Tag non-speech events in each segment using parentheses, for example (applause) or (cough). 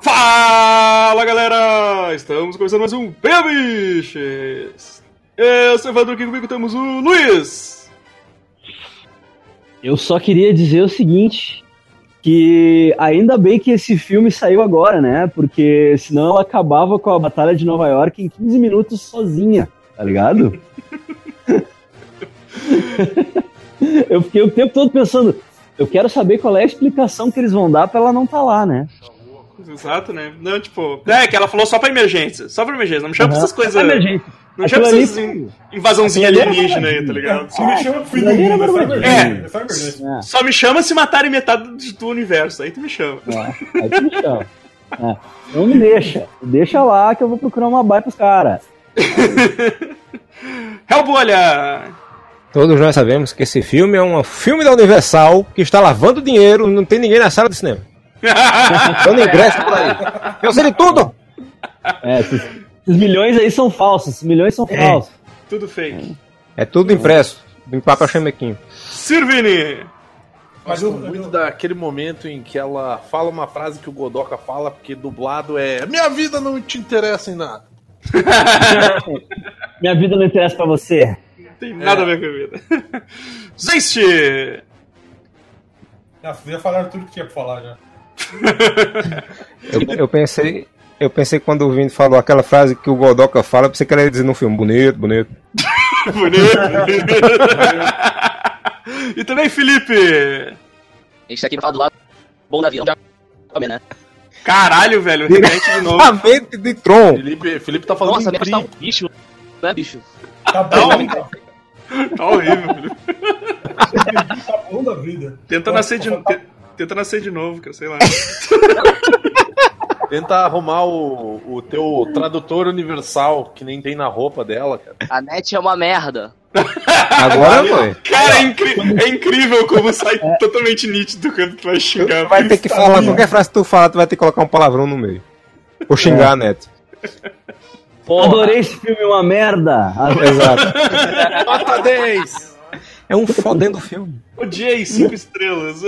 Fala galera! Estamos começando mais um Biches! Eu sou o Evandro, aqui comigo temos o Luiz! Eu só queria dizer o seguinte, que ainda bem que esse filme saiu agora, né? Porque senão ela acabava com a Batalha de Nova York em 15 minutos sozinha, tá ligado? (laughs) eu fiquei o tempo todo pensando, eu quero saber qual é a explicação que eles vão dar pra ela não estar tá lá, né? Exato, né? Não, tipo. É, que ela falou só pra emergência. Só pra emergência. Não me chama uhum. pra essas coisas. Emergência. Não chama pra essas ali... invasãozinha alienígena aí, tá ligado? Só me chama pro do mundo. É, é. Só me chama se matarem metade do universo. Aí tu me chama. É, aí tu me chama. É. Não me deixa. Deixa lá que eu vou procurar uma baia pros caras. (laughs) Hellbolha! Todos nós sabemos que esse filme é um filme da Universal que está lavando dinheiro, não tem ninguém na sala de cinema. (laughs) Dando ingresso por aí. Eu sei de tudo! É, esses, esses, milhões aí são falsos. Esses milhões são é. falsos. Tudo fake. É tudo impresso. Em papel chamequinho. Sirvini! Mas eu gosto muito daquele momento em que ela fala uma frase que o Godoka fala, porque dublado é Minha vida não te interessa em nada. (laughs) Minha vida não interessa pra você. Não tem nada é. a ver com a vida. (laughs) Zeist! Ah, já falaram tudo que tinha pra falar já eu, eu, pensei. Eu pensei quando o Vini falou aquela frase que o Godoka fala, pensei que ele ia dizer no filme, bonito, bonito. (laughs) bonito, bonito. (laughs) e também, Felipe! A gente tá aqui pra falar do lado bom da vida, também, né? Caralho, velho, repete de novo. De Tron. Felipe, Felipe tá falando Nossa, em tá um bicho, né, bicho? Tá bom, tá, (laughs) tá horrível, Felipe. tá bom da vida. Tenta nascer de novo. Tenta nascer de novo, que eu sei lá. (laughs) Tenta arrumar o, o teu tradutor universal, que nem tem na roupa dela, cara. A net é uma merda. (laughs) Agora foi. Cara, é, é, incrível como sai é. totalmente nítido quando tu vai xingar. Tu vai ter que falar, qualquer frase que tu fala, tu vai ter que colocar um palavrão no meio. Ou xingar é. a net. Porra. Adorei esse filme, uma merda. Exato. (laughs) Nota 10. É um fodendo filme. Odiei (laughs) cinco estrelas.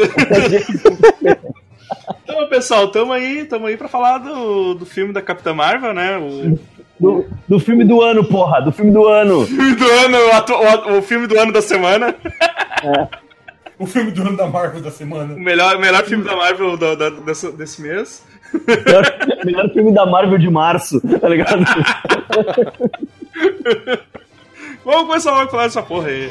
então, pessoal, tamo aí, tamo aí pra falar do, do filme da Capitã Marvel, né? O... Do, do filme do ano, porra, do filme do ano. O filme do ano, o, o, o filme do ano da semana. É. O filme do ano da Marvel da semana. O melhor, melhor filme da Marvel do, da, desse, desse mês. Melhor, melhor filme da Marvel de março, tá ligado? (laughs) Vamos começar a falar dessa porra aí.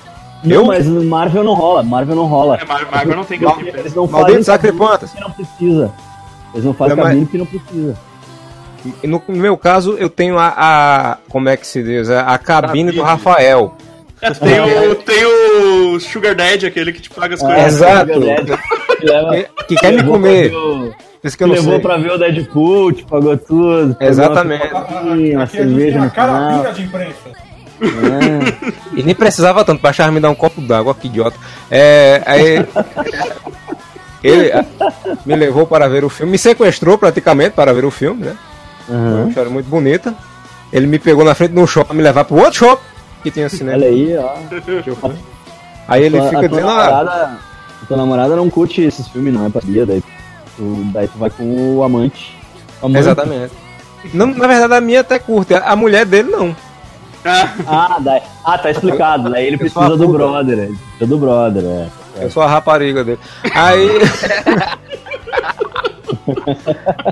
Não, eu? mas no Marvel não rola. Marvel não rola. É, Marvel não tem cabine. Eles não fazem cabine não precisa. Eles não fazem é, cabine que não precisa. No, meu caso, eu tenho a, a, Como é que se diz? A, a cabine do Rafael. É, tem, o, tem o Sugar Daddy, aquele que te paga as é, coisas. Exato. que, que quer me comer. Isso que eu levou sei. pra ver o Deadpool, te pagou tudo. Exatamente. Uma, cerveja no de imprensa. É. E nem precisava tanto, baixava me dar um copo d'água, que idiota. É, aí, (laughs) ele me levou para ver o filme, me sequestrou praticamente para ver o filme, né? Uhum. Foi uma história muito bonita. Ele me pegou na frente de um shopping para me levar para o outro shopping que tinha cinema. Olha aí, ó. Aí ele fica dizendo. Ah, namorada, a tua namorada não curte esses filmes, não, é pra dia, daí tu, daí tu vai com o amante. amante. Exatamente. Não, na verdade, a minha até curte, a mulher dele não. Ah, daí, ah, tá explicado. Daí ele precisa do brother. Ele precisa do brother, é. Eu sou a rapariga dele. Aí. (laughs)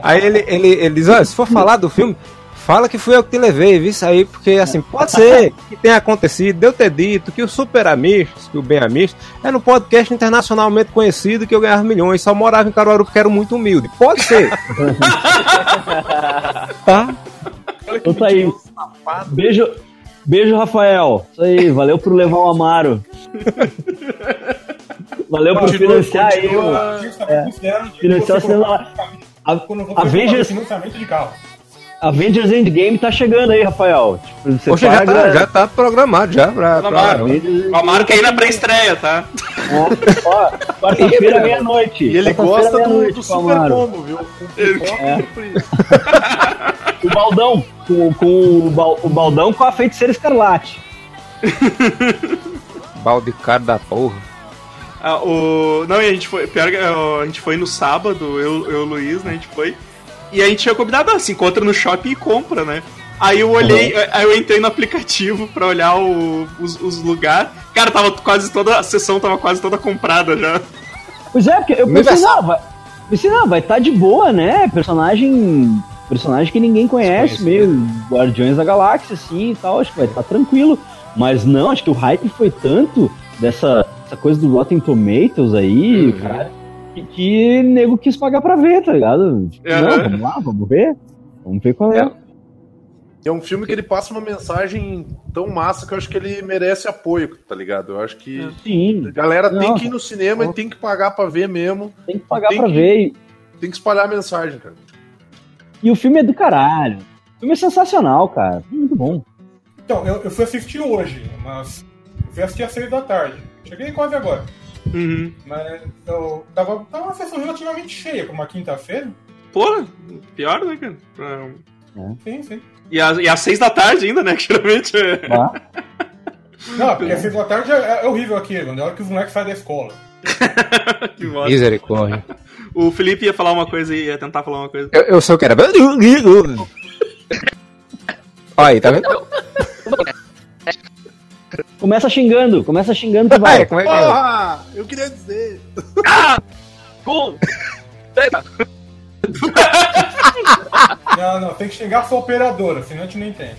Aí ele, ele, ele diz, olha, se for falar do filme, fala que fui eu que te levei, viu isso aí, porque assim, pode ser que tenha acontecido, de eu ter dito que o Super Amistos, que o Bem Amistos, era um podcast internacionalmente conhecido que eu ganhava milhões, só morava em Caruaru porque era muito humilde. Pode ser. (laughs) tá? Então tá aí. Beijo, beijo, Rafael. Isso aí, valeu por levar o Amaro. Valeu por financiar aí. continua. o- A gente tá considerando que financiar você o cinema- colocar- A- Avengers- coloca financiamento de carro. Avengers Endgame tá chegando aí, Rafael. Tipo, você Poxa, já paga- tá, já tá programado já pra. O Amaro quer ir na pré-estreia, tá? Ó, quarta-feira, meia-noite. (laughs) E ele gosta do, do com super combo, viu? Com pipoca É. (laughs) O baldão. Com, com o, bal- o baldão com a feiticeira escarlate. (laughs) Balde caro da porra. Ah, o... Não, e a gente foi. Pior que a gente foi no sábado, eu, eu e o Luiz, né? A gente foi. E a gente tinha combinado, ah, se encontra no shopping e compra, né? Aí eu olhei, aí eu entrei no aplicativo pra olhar o- os, os lugares. Cara, tava quase toda. A sessão tava quase toda comprada já. Pois é, porque eu pensei, não, vai, pensei, não, vai estar de boa, né? Personagem. Personagem que ninguém conhece, meio Guardiões da Galáxia, assim e tal, acho que vai estar tranquilo. Mas não, acho que o hype foi tanto dessa essa coisa do Rotten Tomatoes aí, cara, que, que nego quis pagar pra ver, tá ligado? Tipo, Aham. Não, vamos lá, vamos ver. Vamos ver qual é. É um filme que ele passa uma mensagem tão massa que eu acho que ele merece apoio, tá ligado? Eu acho que Sim, a galera tem Não. que ir no cinema e tem que pagar pra ver mesmo. tem que pagar Tem pra que- ver. E, Tem que espalhar a mensagem, cara. E o filme é do caralho. O filme é sensacional, cara. Muito bom. Então, eu, eu fui assistir hoje, mas eu fui assistir às seis da tarde. Cheguei quase agora. Uhum. Mas eu tava, tava uma sessão relativamente cheia, como uma quinta-feira. Porra, pior, né, cara? Pra- Sim, sim. E, às- e às seis da tarde ainda, né? Que geralmente é. Tá? (laughs) Não, porque às seis da tarde é, é horrível aquilo, na hora que os moleques saem da escola. (laughs) que bosta. Misericórdia. O Felipe ia falar uma coisa e ia tentar falar uma coisa. Eu, eu sou o que era. Olha aí, tá vendo? Começa xingando, começa xingando que Ah, vai. é, como é que é? Porra! Eu queria dizer. Bom, (laughs) Não, não, tem que xingar a sua operadora, senão a gente não entende.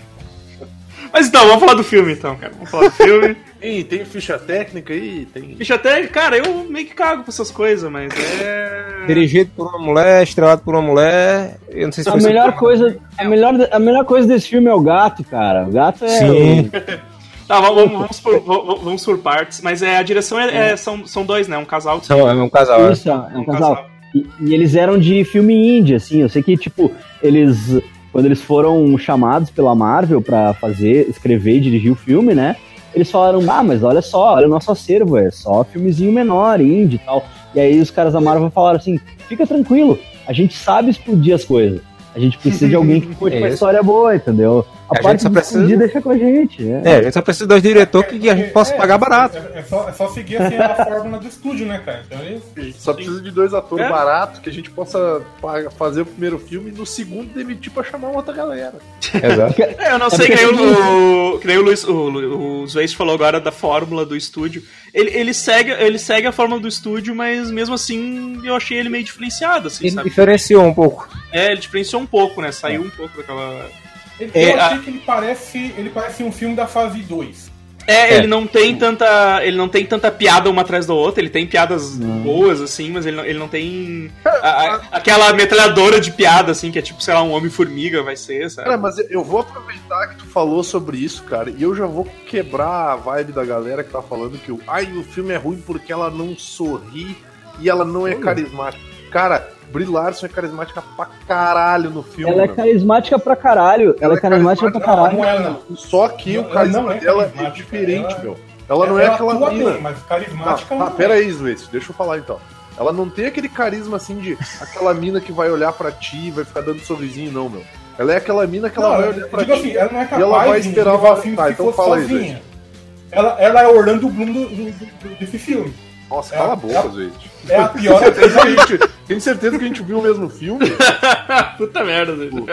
Mas então, vamos falar do filme então, cara. Vamos falar do filme. Ih, tem ficha técnica aí? Tem. Bicho, até, cara, eu meio que cago com essas coisas, mas é. Dirigido por uma mulher, estrelado por uma mulher. Eu não sei se A foi melhor coisa, a melhor, a melhor coisa desse filme é o gato, cara. O gato é Sim. (laughs) Tá, vamos, vamos, por, vamos- por partes. Mas é, a direção é, é- são, são dois, né? Um casal. São, é um casal. é. isso, é um casal. E, e eles eram de filme indie, assim. Eu sei que tipo eles quando eles foram chamados pela Marvel pra fazer, escrever e dirigir o filme, né? Eles falaram, ah, mas olha só, olha o nosso acervo, é só filmezinho menor, indie e tal. E aí os caras da Marvel falaram assim, fica tranquilo, a gente sabe explodir as coisas. A gente precisa de alguém que (laughs) curte uma Isso. história boa, entendeu? A, A gente parte só de precisa- deixa com a gente. É. É, a gente só precisa dos diretores que a gente possa É, pagar barato. É, é só, é só seguir assim, a fórmula do estúdio, né, cara? Então eles. Só precisa de dois atores É. baratos que a gente possa fazer o primeiro filme e no segundo demitir pra chamar outra galera. (laughs) Exato. É, eu não É sei, que nem, o, que nem o Luiz, o, o Zweist falou agora da fórmula do estúdio. Ele, ele, segue, ele segue a fórmula do estúdio, mas mesmo assim eu achei ele meio diferenciado, assim, Ele sabe? diferenciou um pouco. É, ele diferenciou um pouco, né? Saiu um pouco daquela. Ele, É, eu achei a- que ele parece, ele parece um filme da fase 2. É, É. ele não tem tanta. Ele não tem tanta piada uma atrás da outra, ele tem piadas boas, assim, mas ele não, ele não tem. a- a- aquela metralhadora de piada, assim, que é tipo, sei lá, um Homem-Formiga vai ser, sabe? Cara, mas eu vou aproveitar que tu falou sobre isso, cara, e eu já vou quebrar a vibe da galera que tá falando que o, ai, o filme é ruim porque ela não sorri e ela não é carismática. Cara, Brie Larson é carismática pra caralho no filme. Ela é carismática pra caralho. Ela, é carismática pra Não, caralho. não é, não. Só que Ela o carisma não é dela é carismática, diferente, ela- meu. Ela não é aquela atua mina. bem, mas Tá, carismática tá, não pera é. aí, Zweiss, deixa eu falar então. Ela não tem aquele carisma assim de aquela mina que vai olhar pra ti e vai ficar dando sorrisinho, não, meu. Ela é aquela mina que ela Não, vai olhar pra ti. assim, ela não é e ela capaz vai de esperar levar o- filme Tá, então fala aí, sozinha. Ela, ela é o Orlando Bloom do, do- do- desse filme. Nossa, É cala a- a boca, é a- Zweiss. É a pior Tem atriz aí. certeza, tem certeza que a gente viu o mesmo filme? (laughs) Puta merda, velho.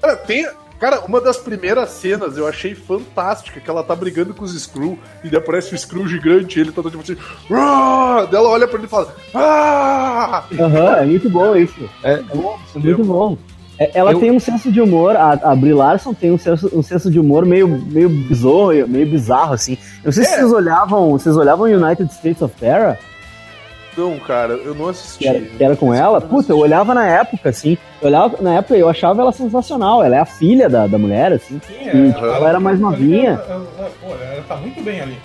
Cara, tem, Cara, uma das primeiras cenas eu achei fantástica, que ela tá brigando com os Screw, e daí aparece o Screw gigante, e ele tá tipo assim. "Ah!" Daí ela olha pra ele e fala. Ah! Aham, é muito bom isso. É, É muito bom. É, Ela Eu- tem um senso de humor, a, a Brie Larson tem um senso, um senso de humor meio, meio bizarro, meio bizarro, assim. Eu não sei se É. vocês olhavam, vocês olhavam United States of Terror, Não, cara, eu não assisti. que era, que era com ela. Puta, eu olhava na época, assim. Eu olhava na época e eu achava ela sensacional. Ela é a filha da, da mulher, assim. Sim, E, tipo, ela era mais novinha. Ela, ela- pô, ela tá muito bem ali.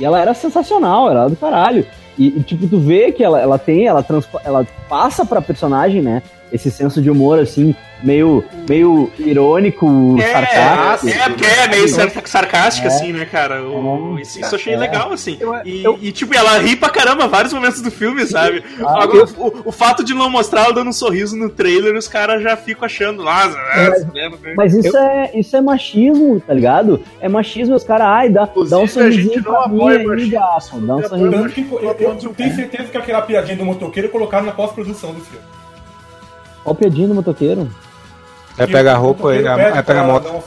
E ela era sensacional, ela era do caralho. E, e, tipo, tu vê que ela, ela tem, ela, transpa- ela passa pra personagem, né? Esse senso de humor, assim, meio, meio irônico, sarcástico. É, é, porque é meio sar- sarcástico, É. assim, né, cara? O- isso, isso eu achei É. legal, assim. Eu- E, eu- e, tipo, ela ri pra caramba vários momentos do filme, sabe? (laughs) Ah, Agora, o, o fato de não mostrar ela dando um sorriso no trailer, os caras já ficam achando, ah, é, merda, né?" Mas isso, é, isso é machismo, tá ligado? É machismo, os caras, ai, dá, Inclusive, dá um a sorrisinho gente não pra mim aí, machismo, gato. Dá um não sorrisinho. Eu, eu- eu tenho certeza que aquela piadinha do motoqueiro colocaram na pós-produção do filme. Ó o piadinho do motoqueiro. Vai Que pegar a roupa, ele pede vai pegar a moto. Dar uma.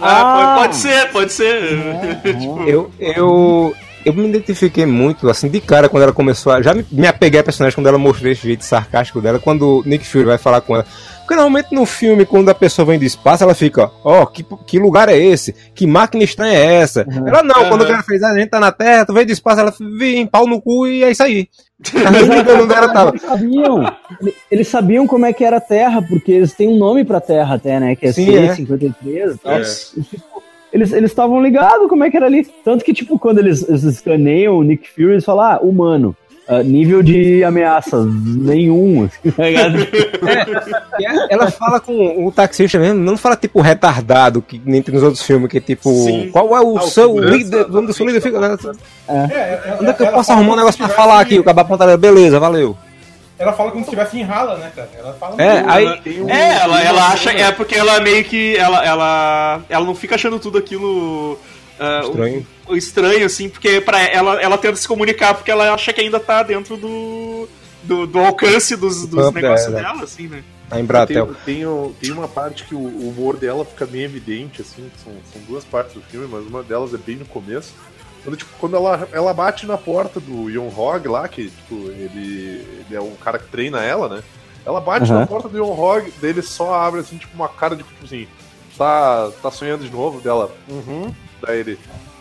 Ah, Ah! pode, pode ser, pode ser. (laughs) Eu, eu, eu me identifiquei muito, assim, de cara quando ela começou a. Já me, me apeguei a personagem quando ela mostrou esse jeito sarcástico dela, quando o Nick Fury vai falar com ela. Porque normalmente no filme, quando a pessoa vem do espaço, ela fica, ó, que, que lugar é esse? Que máquina estranha é essa? Ela não, quando o cara fez, "Ah, a gente tá na Terra, tu veio do espaço, ela vem, pau no cu e é isso aí. Eles sabiam, ele- eles sabiam como é que era a Terra, porque eles têm um nome pra Terra até, né? Que é Sim, é. C53 e tal. É. E, tipo, Eles eles estavam ligados como é que era ali. Tanto que, tipo, quando eles, eles escaneiam o Nick Fury, eles falam, ah, humano. Ah, nível de ameaça, nenhum. assim, tá ligado? E ela- fala com o taxista mesmo, não fala tipo retardado, que nem tem nos outros filmes, que é tipo, Sim. qual é o Ah, seu líder, o nome do seu líder fica. É, ela- Onde é que eu posso arrumar um negócio pra falar aqui? O cabo apontaria, beleza, valeu. Ela fala como se estivesse em rala, né, cara? Ela fala É, aí- Ela- um- é, ela, ela acha. É porque ela meio que. Ela, ela, ela não fica achando tudo aquilo. ah, Estranho. Estranho, assim, porque pra ela, ela tenta se comunicar porque ela acha que ainda tá dentro do. Do, do alcance dos, dos Campo negócios dela. dela, assim, né? A Embratel. Tem, tem, tem uma parte que o, humor dela fica bem evidente, assim, são, são duas partes do filme, mas uma delas é bem no começo. Quando, tipo, quando ela, ela bate na porta do Yon Hog lá, que tipo, ele, ele é um cara que treina ela, né? Ela bate Aham. na porta do Yon Hog, daí ele só abre assim, tipo, uma cara de tipo assim, tá, tá sonhando de novo dela. Uhum. Daí ele.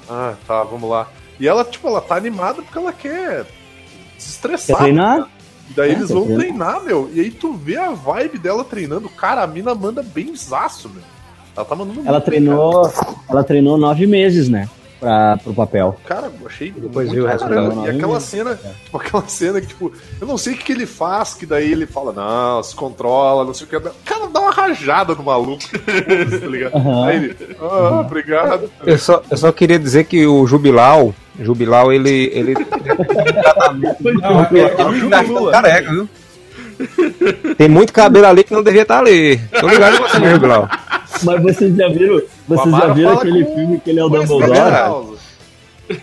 Ah, tá, vamos lá. E ela, tipo, ela tá animada porque ela quer se estressar. Quer treinar? E daí É, eles vão treinar, meu. E aí tu vê a vibe dela treinando. Cara, a mina manda bem zaço, meu. Ela tá mandando Ela muito bem, treinou, ela treinou nove meses, né? Pra, pro papel. Cara, achei Depois muito viu o pra resultado. caramba. E aquela cena, tipo, aquela cena que, tipo, eu não sei o que, ele faz, que daí ele fala, não, se controla, não sei o que. Cara, dá uma rajada no maluco. (laughs) Tá ligado? Aham. Aí ele, ah, obrigado. Eu só, eu só queria dizer que o Jubilau, Jubilau, ele. ele Não, é- é careca, viu? Tem muito cabelo ali que não devia estar ali. Tô ligado com você, Jubilau. Mas vocês já viram, vocês já viram aquele com- filme que ele é o Dumbledore?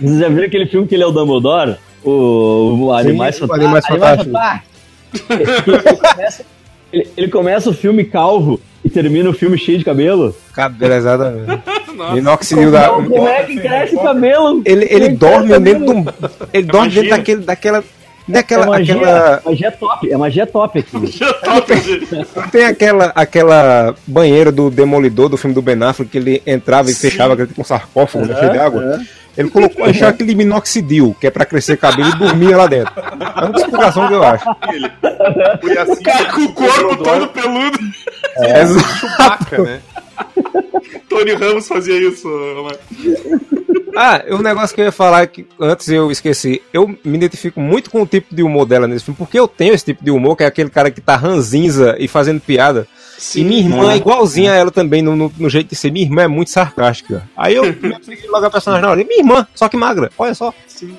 Vocês já viram aquele filme que ele é o Dumbledore? O, o Animais o Fantásticos. Animais Fantásticos. ele, começa, (laughs) ele- ele começa o filme calvo e termina o filme cheio de cabelo. Cabelo, exatamente. (laughs) Minoxidil da. É que cresce o cabelo? Ele, ele Como dorme cresce dentro cabelo? de um. Ele dorme dentro daquele, daquela. É Daquela. magia, aquela, magia top, é magia top aqui. (laughs) Já top, não tem aquela, aquela banheira do Demolidor do filme do Ben Affleck que ele entrava e fechava aquele tipo um sarcófago né, cheio de água. Ele colocou achou aquele minoxidil, que é pra crescer cabelo, e dormia lá dentro. É uma explicação que eu acho. Foi assim Cara com o corpo todo peludo. É. Chewbacca, né? (laughs) Tony Ramos fazia isso, mano. Ah, um negócio que eu ia falar que antes eu esqueci. Eu me identifico muito com o tipo de humor dela nesse filme, porque eu tenho esse tipo de humor, que é aquele cara que tá ranzinza e fazendo piada. e minha irmã é igualzinha a ela também, no, no- no jeito de ser. Minha irmã é muito sarcástica. Aí eu (laughs) me apeguei logo a personagem na hora. Minha irmã, só que magra, olha só. Ele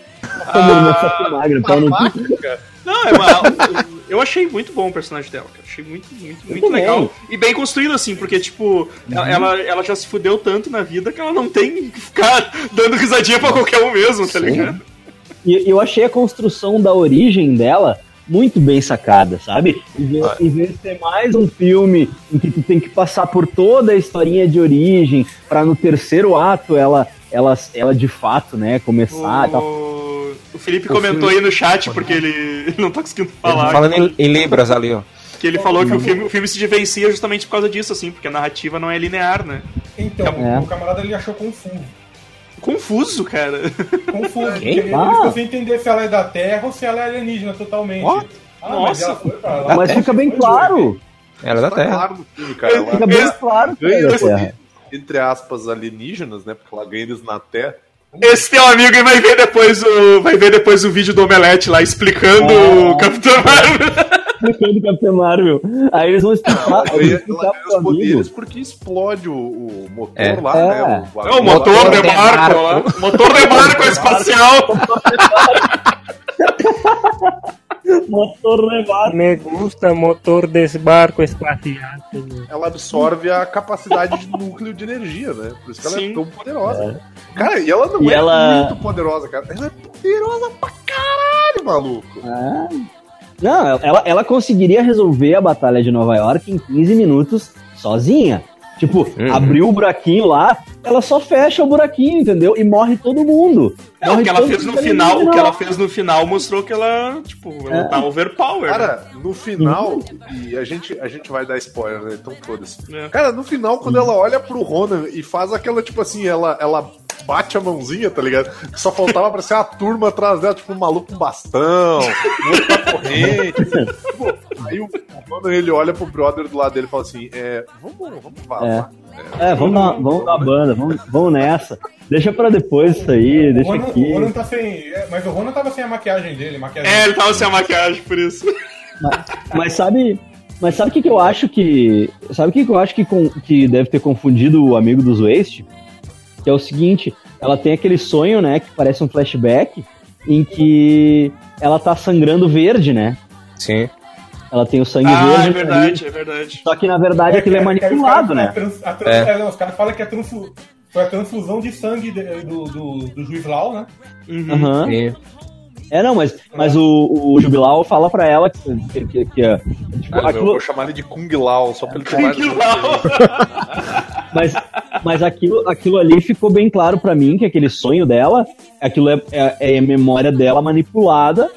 não sabe magra, cu. Não, é uma, (laughs) eu achei muito bom o personagem dela, cara. Achei muito, muito, muito legal. E bem construído, assim, porque, tipo, ela, ela já se fudeu tanto na vida que ela não tem que ficar (laughs) dando risadinha pra qualquer um mesmo, tá ligado? E eu achei a construção da origem dela muito bem sacada, sabe? Em vez, em vez de ser mais um filme em que tu tem que passar por toda a historinha de origem, pra no terceiro ato ela, ela, ela de fato, né, começar e tal. O, o Felipe comentou aí no chat, porque ele, (laughs) não tá conseguindo falar. Falando em, em Libras ali, ó. Que ele falou que o filme, o filme se diferencia justamente por causa disso, assim, porque a narrativa não é linear, né? Então, É. o camarada ele achou confuso. Confuso, cara. Confuso. (laughs) Quem? Ele, ele Ah. ficou sem entender se ela é da Terra ou se ela é alienígena totalmente. Ó. Ah, Nossa. mas. Mas fica bem claro. Ela é da Tá Terra. claro filme, cara. Fica bem claro que é ganha entre aspas, alienígenas, né? Porque ela ganha eles na Terra. Esse teu amigo vai ver depois o, vai ver depois o vídeo do Omelete lá explicando Ah. o Capitão Marvel. Explicando Capitão Marvel. Aí eles vão explicar, eles vão explicar ela os poderes porque explode o, o motor É. lá, É. né? O, É o motor de barco lá. Motor de barco espacial. (laughs) Motor levado. Me gusta motor desse barco espacial. Ela absorve a capacidade de núcleo de energia, né? Por isso que ela Sim. é tão poderosa. Cara, e ela não E é ela- muito poderosa, cara. Ela é poderosa pra caralho, maluco. Ah. Não, ela, ela conseguiria resolver a Batalha de Nova York em 15 minutos sozinha. Tipo, Uhum. abriu o buraquinho lá, ela só fecha o buraquinho, entendeu? E morre todo mundo. É, o Morre que ela fez no final, o que ela fez no final mostrou que ela, tipo, ela É. tá overpower. né? Cara, no final, e a gente, a gente vai dar spoiler, né? Então foda-se. É. Cara, no final, quando ela olha pro Ronan e faz aquela, tipo assim, ela, ela bate a mãozinha, tá ligado? Que só faltava pra ser a turma atrás dela, tipo, um maluco com bastão, um corrente. Tipo, aí o Ronan, ele olha pro brother do lado dele e fala assim, é, vamos, vamos vazar. É, vamos dar, vamos dar banda, vamos, vamos nessa. Deixa pra depois isso aí, O deixa Ronan, aqui. o Ronan tá sem. é, Mas o Ronan tava sem a maquiagem dele. Maquiagem É, ele tava sem a maquiagem, por isso. Mas sabe, mas sabe o que, que eu acho que. Sabe o que, que eu acho que, com- que deve ter confundido o amigo dos Waste? Que é o seguinte, ela tem aquele sonho, né, que parece um flashback, em que ela tá sangrando verde, né? Sim. Ela tem o sangue Ah, verde. é ali. verdade, é verdade. Só que na verdade aquilo é que- que aí os manipulado, né? trans- trans- é, não, os caras falam que é transfu- foi a transfusão de sangue de- do, do, do juiz Lau, né? Uhum. Aham. Sim. É, não, mas, mas o, o Jubilau fala pra ela que, que, que, que, é, tipo, Cara, eu aquilo, vou chamar ele de Kung Lao, só pra ele ter mais... Kung Lao. Mas, mas aquilo, aquilo ali ficou bem claro pra mim que aquele sonho dela, aquilo é, é, é memória dela manipulada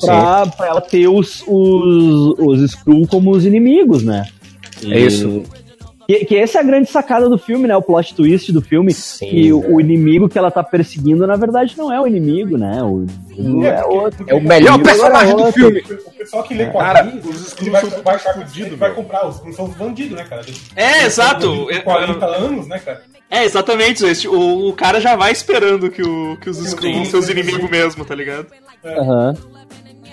pra, pra ela ter os, os, os Skrull como os inimigos, né? E- É isso. Que, que essa é a grande sacada do filme, né? O plot twist do filme. Sim, que o, o inimigo que ela tá perseguindo, na verdade, não é o inimigo, né? O inimigo é, porque- outro. É o melhor Inimigo personagem do filme. O pessoal que lê Cara, quadrinhos, os ele Skrulls vai, são vai, tudo vai, comprar, os Skrulls são os bandidos, né, cara? É, exato. Bandido de 40 anos, né, cara? É, exatamente. esse- O, o cara já vai esperando que, o, que os Skrulls são seus inimigos mesmo, tá ligado? Aham.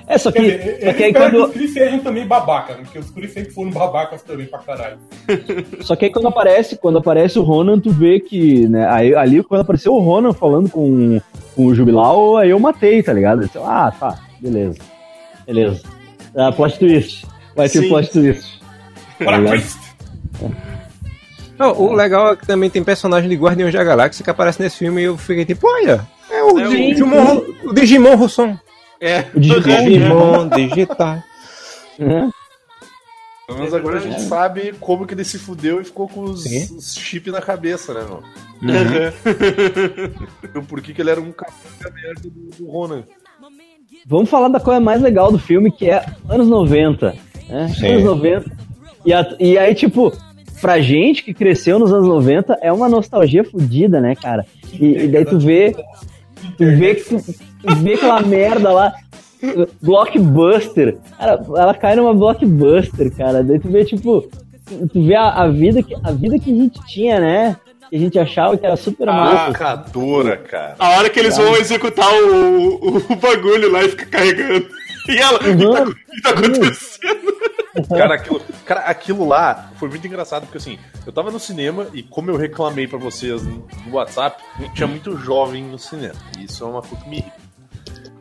É, só que, dizer, só que aí que quando, os sejam também babaca, né? Porque os Skrulls sempre foram babacas também pra caralho. Só que aí quando aparece, quando aparece o Ronan, tu vê que, né, aí, ali quando apareceu o Ronan falando com, com o Jubilau, aí eu matei, tá ligado? Eu disse, ah, tá, beleza. Beleza. Ah, plot twist. Vai ter Sim. plot twist. Tá ligado? Christ! Não, o legal é que também tem personagem de Guardiões da Galáxia que aparece nesse filme e eu fiquei tipo, olha, é o, É o- Digimon, o Digimon Russon. É. O Digimon. Digital. Uhum. Pelo menos agora a gente sabe como que ele se fudeu e ficou com os, Sim. os chips na cabeça, né, meu? Uhum. E por que que ele era um capanga merda do, do Ronan. Vamos falar da coisa mais legal do filme, que é anos 90. Né? Sim. Anos 90. E, a- e aí, tipo, pra gente que cresceu nos anos 90, é uma nostalgia fodida, né, cara? E, e daí tu vê. Tu vê que tu vê aquela merda lá. Blockbuster. Cara, ela cai numa blockbuster, cara. Daí tu vê, tipo. Tu vê a, a vida, que, a vida que a gente tinha, né? Que a gente achava que era super massa. Provocadora, cara. A hora que eles vão executar o, o, o bagulho lá e fica carregando. (laughs) E ela, o que tá- Uhum. o que tá acontecendo? Cara, aquilo, cara, aquilo lá foi muito engraçado, porque assim, eu tava no cinema e como eu reclamei pra vocês no WhatsApp, tinha muito jovem no cinema. E isso é uma coisa que me irrita.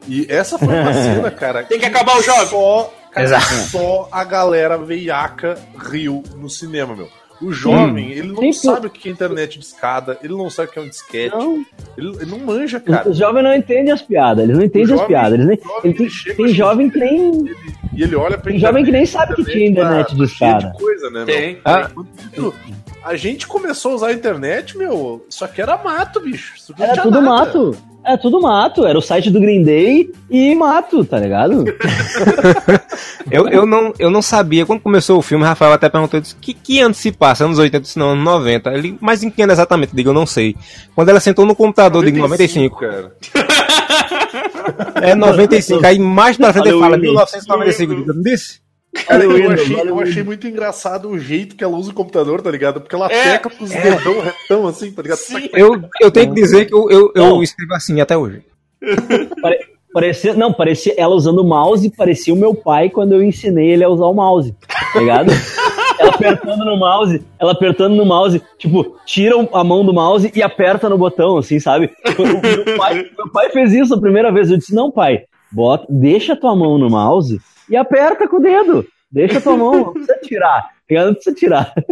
E essa foi uma cena, (laughs) cara. Tem que acabar o jogo. Só, cara, Exato. só a galera veiaca riu no cinema, meu. O jovem, ele não Sim, sabe o que é internet de escada, ele não sabe o que é um disquete. Não. Ele, ele não manja, cara. Os jovens não entendem as piadas, eles não entendem as jovem- piadas. Eles nem, o jovem, ele tem, ele tem assim, jovem que nem. E ele olha pra Tem jovem que nem internet, sabe que tinha internet tá- de tá cheio escada. de coisa, né, meu? Tem. Ah, A gente começou a usar a internet, meu, isso aqui era mato, bicho. Isso aqui não Era tudo nada. mato. Era tudo mato. Era o site do Green Day e mato, tá ligado? (laughs) Eu, eu, não, eu não sabia. Quando começou o filme, Rafael até perguntou: disse, que, que ano se passa? Anos 80? Eu disse, não, anos 90. Ele, mas em que ano exatamente? Eu digo, eu não sei. Quando ela sentou no computador, eu digo 95. cara. É 95. Aí mais pra frente ele fala Halloween. 1995. Eu digo, eu não disse? Cara, eu achei, eu achei muito engraçado o jeito que ela usa o computador, tá ligado? Porque ela É, teca com os dedão retão assim, tá ligado? Eu, eu tenho que dizer que eu, eu, eu escrevo assim até hoje. Pare- Parecia, não, parecia ela usando o mouse, parecia o meu pai quando eu ensinei ele a usar o mouse, tá ligado? (laughs) ela apertando no mouse, ela apertando no mouse, tipo, tira a mão do mouse e aperta no botão, assim, sabe? Meu pai, meu pai fez isso a primeira vez, eu disse, não, pai, bota, deixa a tua mão no mouse e aperta com o dedo, deixa a tua mão, não precisa tirar, ligado? Não precisa tirar. (laughs)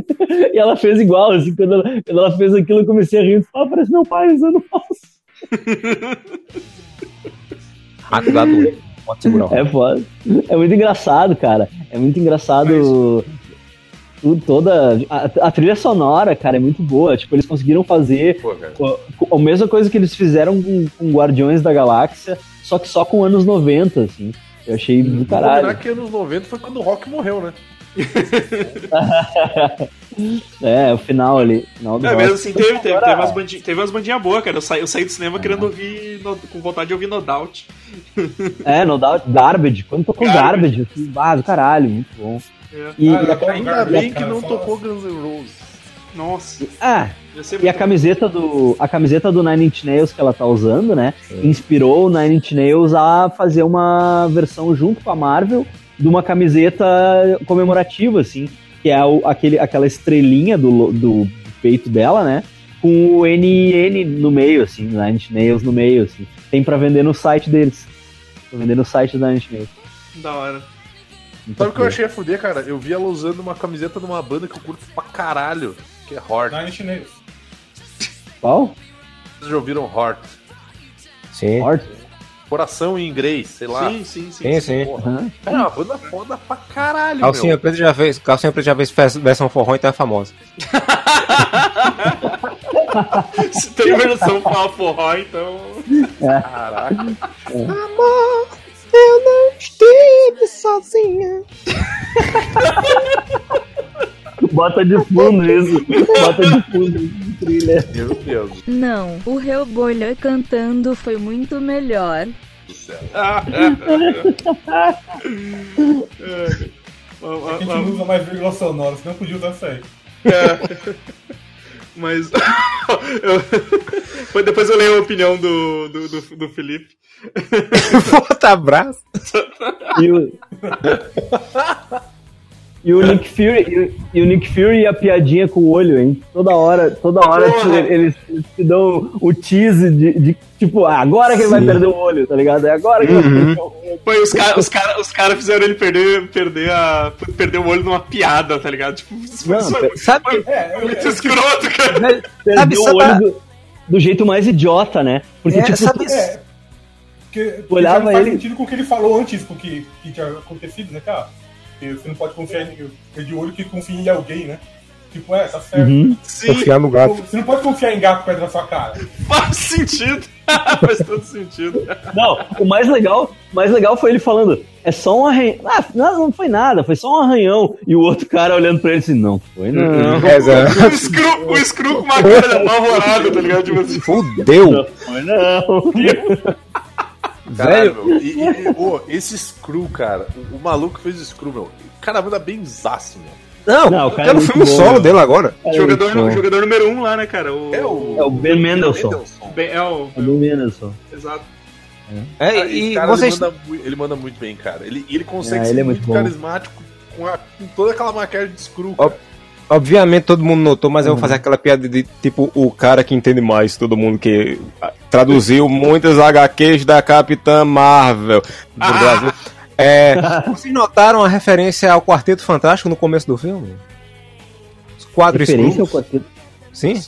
E ela fez igual, assim, quando ela, quando ela fez aquilo, eu comecei a rir, disse, ah, parece meu pai usando o mouse. (laughs) Da doente. Pode segurar. É foda. É muito engraçado, cara. É muito engraçado. tudo, toda. A, a trilha sonora, cara, é muito boa. Tipo, eles conseguiram fazer Pô, a, a mesma coisa que eles fizeram com, com Guardiões da Galáxia, só que só com anos 90, assim. Eu achei do caralho. combinar que anos 90 foi quando o Rock morreu, né? (laughs) É, o final ali. Final do É rock. mesmo assim, teve, teve, teve umas bandinhas, teve umas bandinhas boas, cara. Eu saí, eu saí do cinema querendo ouvir, no- com vontade de ouvir No Doubt. É, no Doubt, Garbage. Quando tocou Garbage. Garbage, assim, ah, do caralho, muito bom. É. E, Ah, e Ainda bem que cara, não tocou Guns N' Roses. Nossa, ah, E a camiseta do a camiseta do Nine Inch Nails que ela tá usando, né? Inspirou o Nine Inch Nails a fazer uma versão junto com a Marvel de uma camiseta comemorativa, assim, que é o, aquele, aquela estrelinha do, do peito dela, né? Com o NN no meio, assim, Nine Inch Nails no meio, assim. Tem pra vender no site deles. Pra vender no site do Nine Inch Nails. da hora. Sabe o que eu achei a fuder, cara? Eu vi ela usando uma camiseta de uma banda que eu curto pra caralho, que é Hort. Nine chinês. Qual? Vocês já ouviram Hort? Sim. Hort? Coração em inglês, sei lá. Sim, sim, sim. Sim, sim. Aham. Cara, é uma banda foda pra caralho, Calcinha meu. Preta já fez, Calcinha Preta já fez versão forró, então é famosa. (laughs) Se tem versão pra forró, então. Caraca. Amor, eu não estive sozinha. (laughs) Bota de fundo isso. Bota de fundo trilha. Meu Deus. Não, o Hellboy cantando foi muito melhor. Ah, (laughs) A gente não usa mais vírgula sonora, senão podia usar isso aí. É. Mas. (laughs) eu- Depois eu leio a opinião do, do, do, do Felipe. Forte abraço. (laughs) E o... e o Nick Fury, e o, e o Nick Fury e a piadinha com o olho, hein? Toda hora, toda hora eles, eles te dão o tease de, de, tipo, ah, agora que ele vai perder o olho, tá ligado? É agora que ele vai perder o olho. Foi, os caras os cara, os cara fizeram ele perder, perder, a, perder o olho numa piada, tá ligado? Tipo, isso foi, Não, isso foi- Sabe, É, eu, muito eu, escroto, cara. Perdeu Sabe, o sabe- olho do, do jeito mais idiota, né? Porque, É, tipo, sabe- é, porque, porque Olhava já não faz ele- sentido com o que ele falou antes, com o que, que tinha acontecido, né, cara? Que você não pode confiar em. É de olho que confia em alguém, né? Tipo, é, tá certo. Uhum. Confiar no gato. Você não pode confiar em gato perto da sua cara. (laughs) faz sentido. (laughs) faz todo sentido. Não, o mais legal, o mais legal foi ele falando, é só um arranhão. Ah, não, não foi nada, foi só um arranhão. E o outro cara olhando pra ele assim, não foi não. É, Zé. O Screw, o com uma cara apavorada, tá ligado? Tipo assim, Fudeu. Foi não. Caralho, meu. E, e, e, ô, esse Screw, cara, o, o maluco que fez o Screw, meu. O cara manda bem zaço, meu. Não, Não, o cara é no é filme bom, solo meu. dele agora. jogador, Bom. jogador número um lá, né, cara? O, É o. É o Ben Mendelssohn. Bem- é o. É do Mendelssohn. Exato. É, esse e cara, vocês. ele, manda, ele manda muito bem, cara. Ele, ele consegue É, ser ele é muito, muito carismático com, a- com toda aquela maquiagem de Screw, Ó, cara. Obviamente todo mundo notou, mas eu vou fazer aquela piada de tipo o cara que entende mais, todo mundo que ah, traduziu muitas HQs da Capitã Marvel do Brasil. É, (laughs) vocês notaram a referência ao Quarteto Fantástico no começo do filme? quadros Referência ao crus. quarteto. Sim.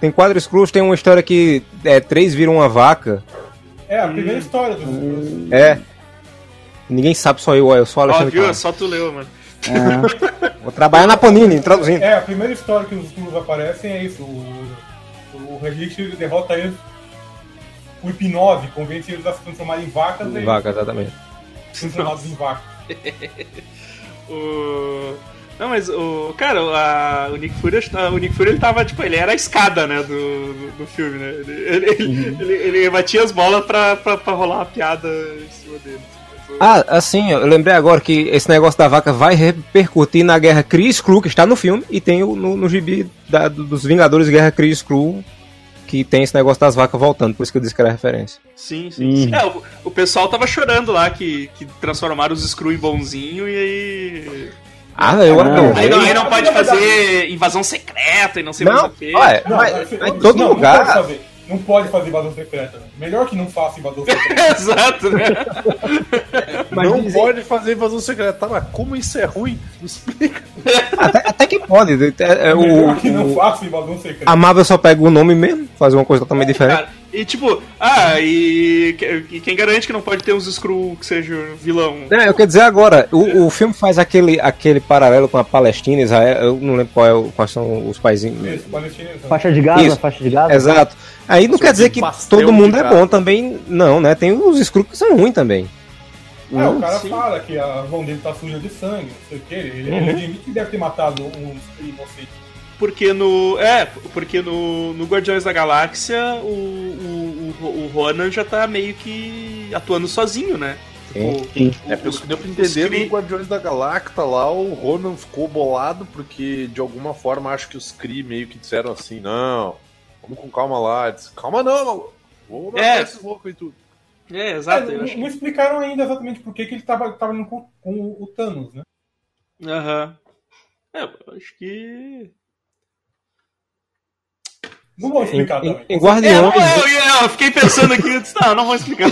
Tem quadros crus, tem uma história que é, três viram uma vaca. É a primeira história do. É. Ninguém sabe, só eu, eu sou o Ó, Alexandre. viu? Só tu leu, mano. Vou trabalhar na Panini, traduzindo. É, a primeira história que os Skrulls aparecem é isso. O, o Red Richard derrota eles com hipnose, convence eles a se transformarem em vacas e Vaca, exatamente. transformados em vacas. (laughs) O... Não, mas o. Cara, a- o Nick Fury, o Nick Fury ele tava, tipo, ele era a escada, né, do, do, do filme, né? Ele, ele, ele, ele- ele batia as bolas pra, pra, pra rolar uma piada em cima dele. Ah, assim, eu lembrei agora que esse negócio da vaca vai repercutir na guerra Kree Skrull, que está no filme, e tem o- no, no gibi da- do- dos Vingadores Guerra Kree Skrull, que tem esse negócio das vacas voltando, por isso que eu disse que era referência. Sim, sim. sim. É, o, o pessoal tava chorando lá que, que transformaram os Screw em bonzinho e aí. Ah, eu Ah, Aí não, aí não pode fazer invasão secreta e não sei mais Não, o olha, Não, mas, mas em não, todo não lugar. Fazer, não pode fazer invasão secreta. né? Melhor que não faça invasão secreta. (laughs) Exato, né? Mas não dizem- pode fazer invasão secreta. Tá, mas como isso é ruim? Me explica. Até, até que pode. é, é, o, Melhor que não o- faça invasão secreta. a Marvel só pega o nome mesmo, fazer uma coisa totalmente diferente. Cara, e tipo, ah, e, e quem garante que não pode ter uns Screw que seja vilão? Não, eu quero dizer agora, o, o filme faz aquele, aquele paralelo com a Palestina, Israel, eu não lembro qual é o- quais são os países. Isso, né? Faixa de Gaza, Isso. faixa de Gaza. Exato. Aí não Só quer dizer de que todo mundo é bom também, não, né? Tem os Skrull que são ruins também. É, o cara sim. fala que a mão dele tá suja de sangue, não sei o que. Ele, ele admite que deve ter matado um inocente. Porque no. É, porque no, no Guardiões da Galáxia o, o, o, o Ronan já tá meio que atuando sozinho, né? Sim. Sim. É, pelo que deu pra os entender, Kree- no Guardiões da Galacta lá, o Ronan ficou bolado porque, de alguma forma, acho que os Kree meio que disseram assim, não, vamos com calma lá. Disse, calma não, maluco. Vou matar É. esses loucos e tudo. É, É, exato. eu não, acho não que- explicaram ainda exatamente por que, que ele tava, tava indo com, com o Thanos, né? Aham. É, eu acho que. Não vou explicar em- também. em É, não, Guardiões. eu, eu- eu fiquei pensando aqui, eu disse, não, não vou explicar.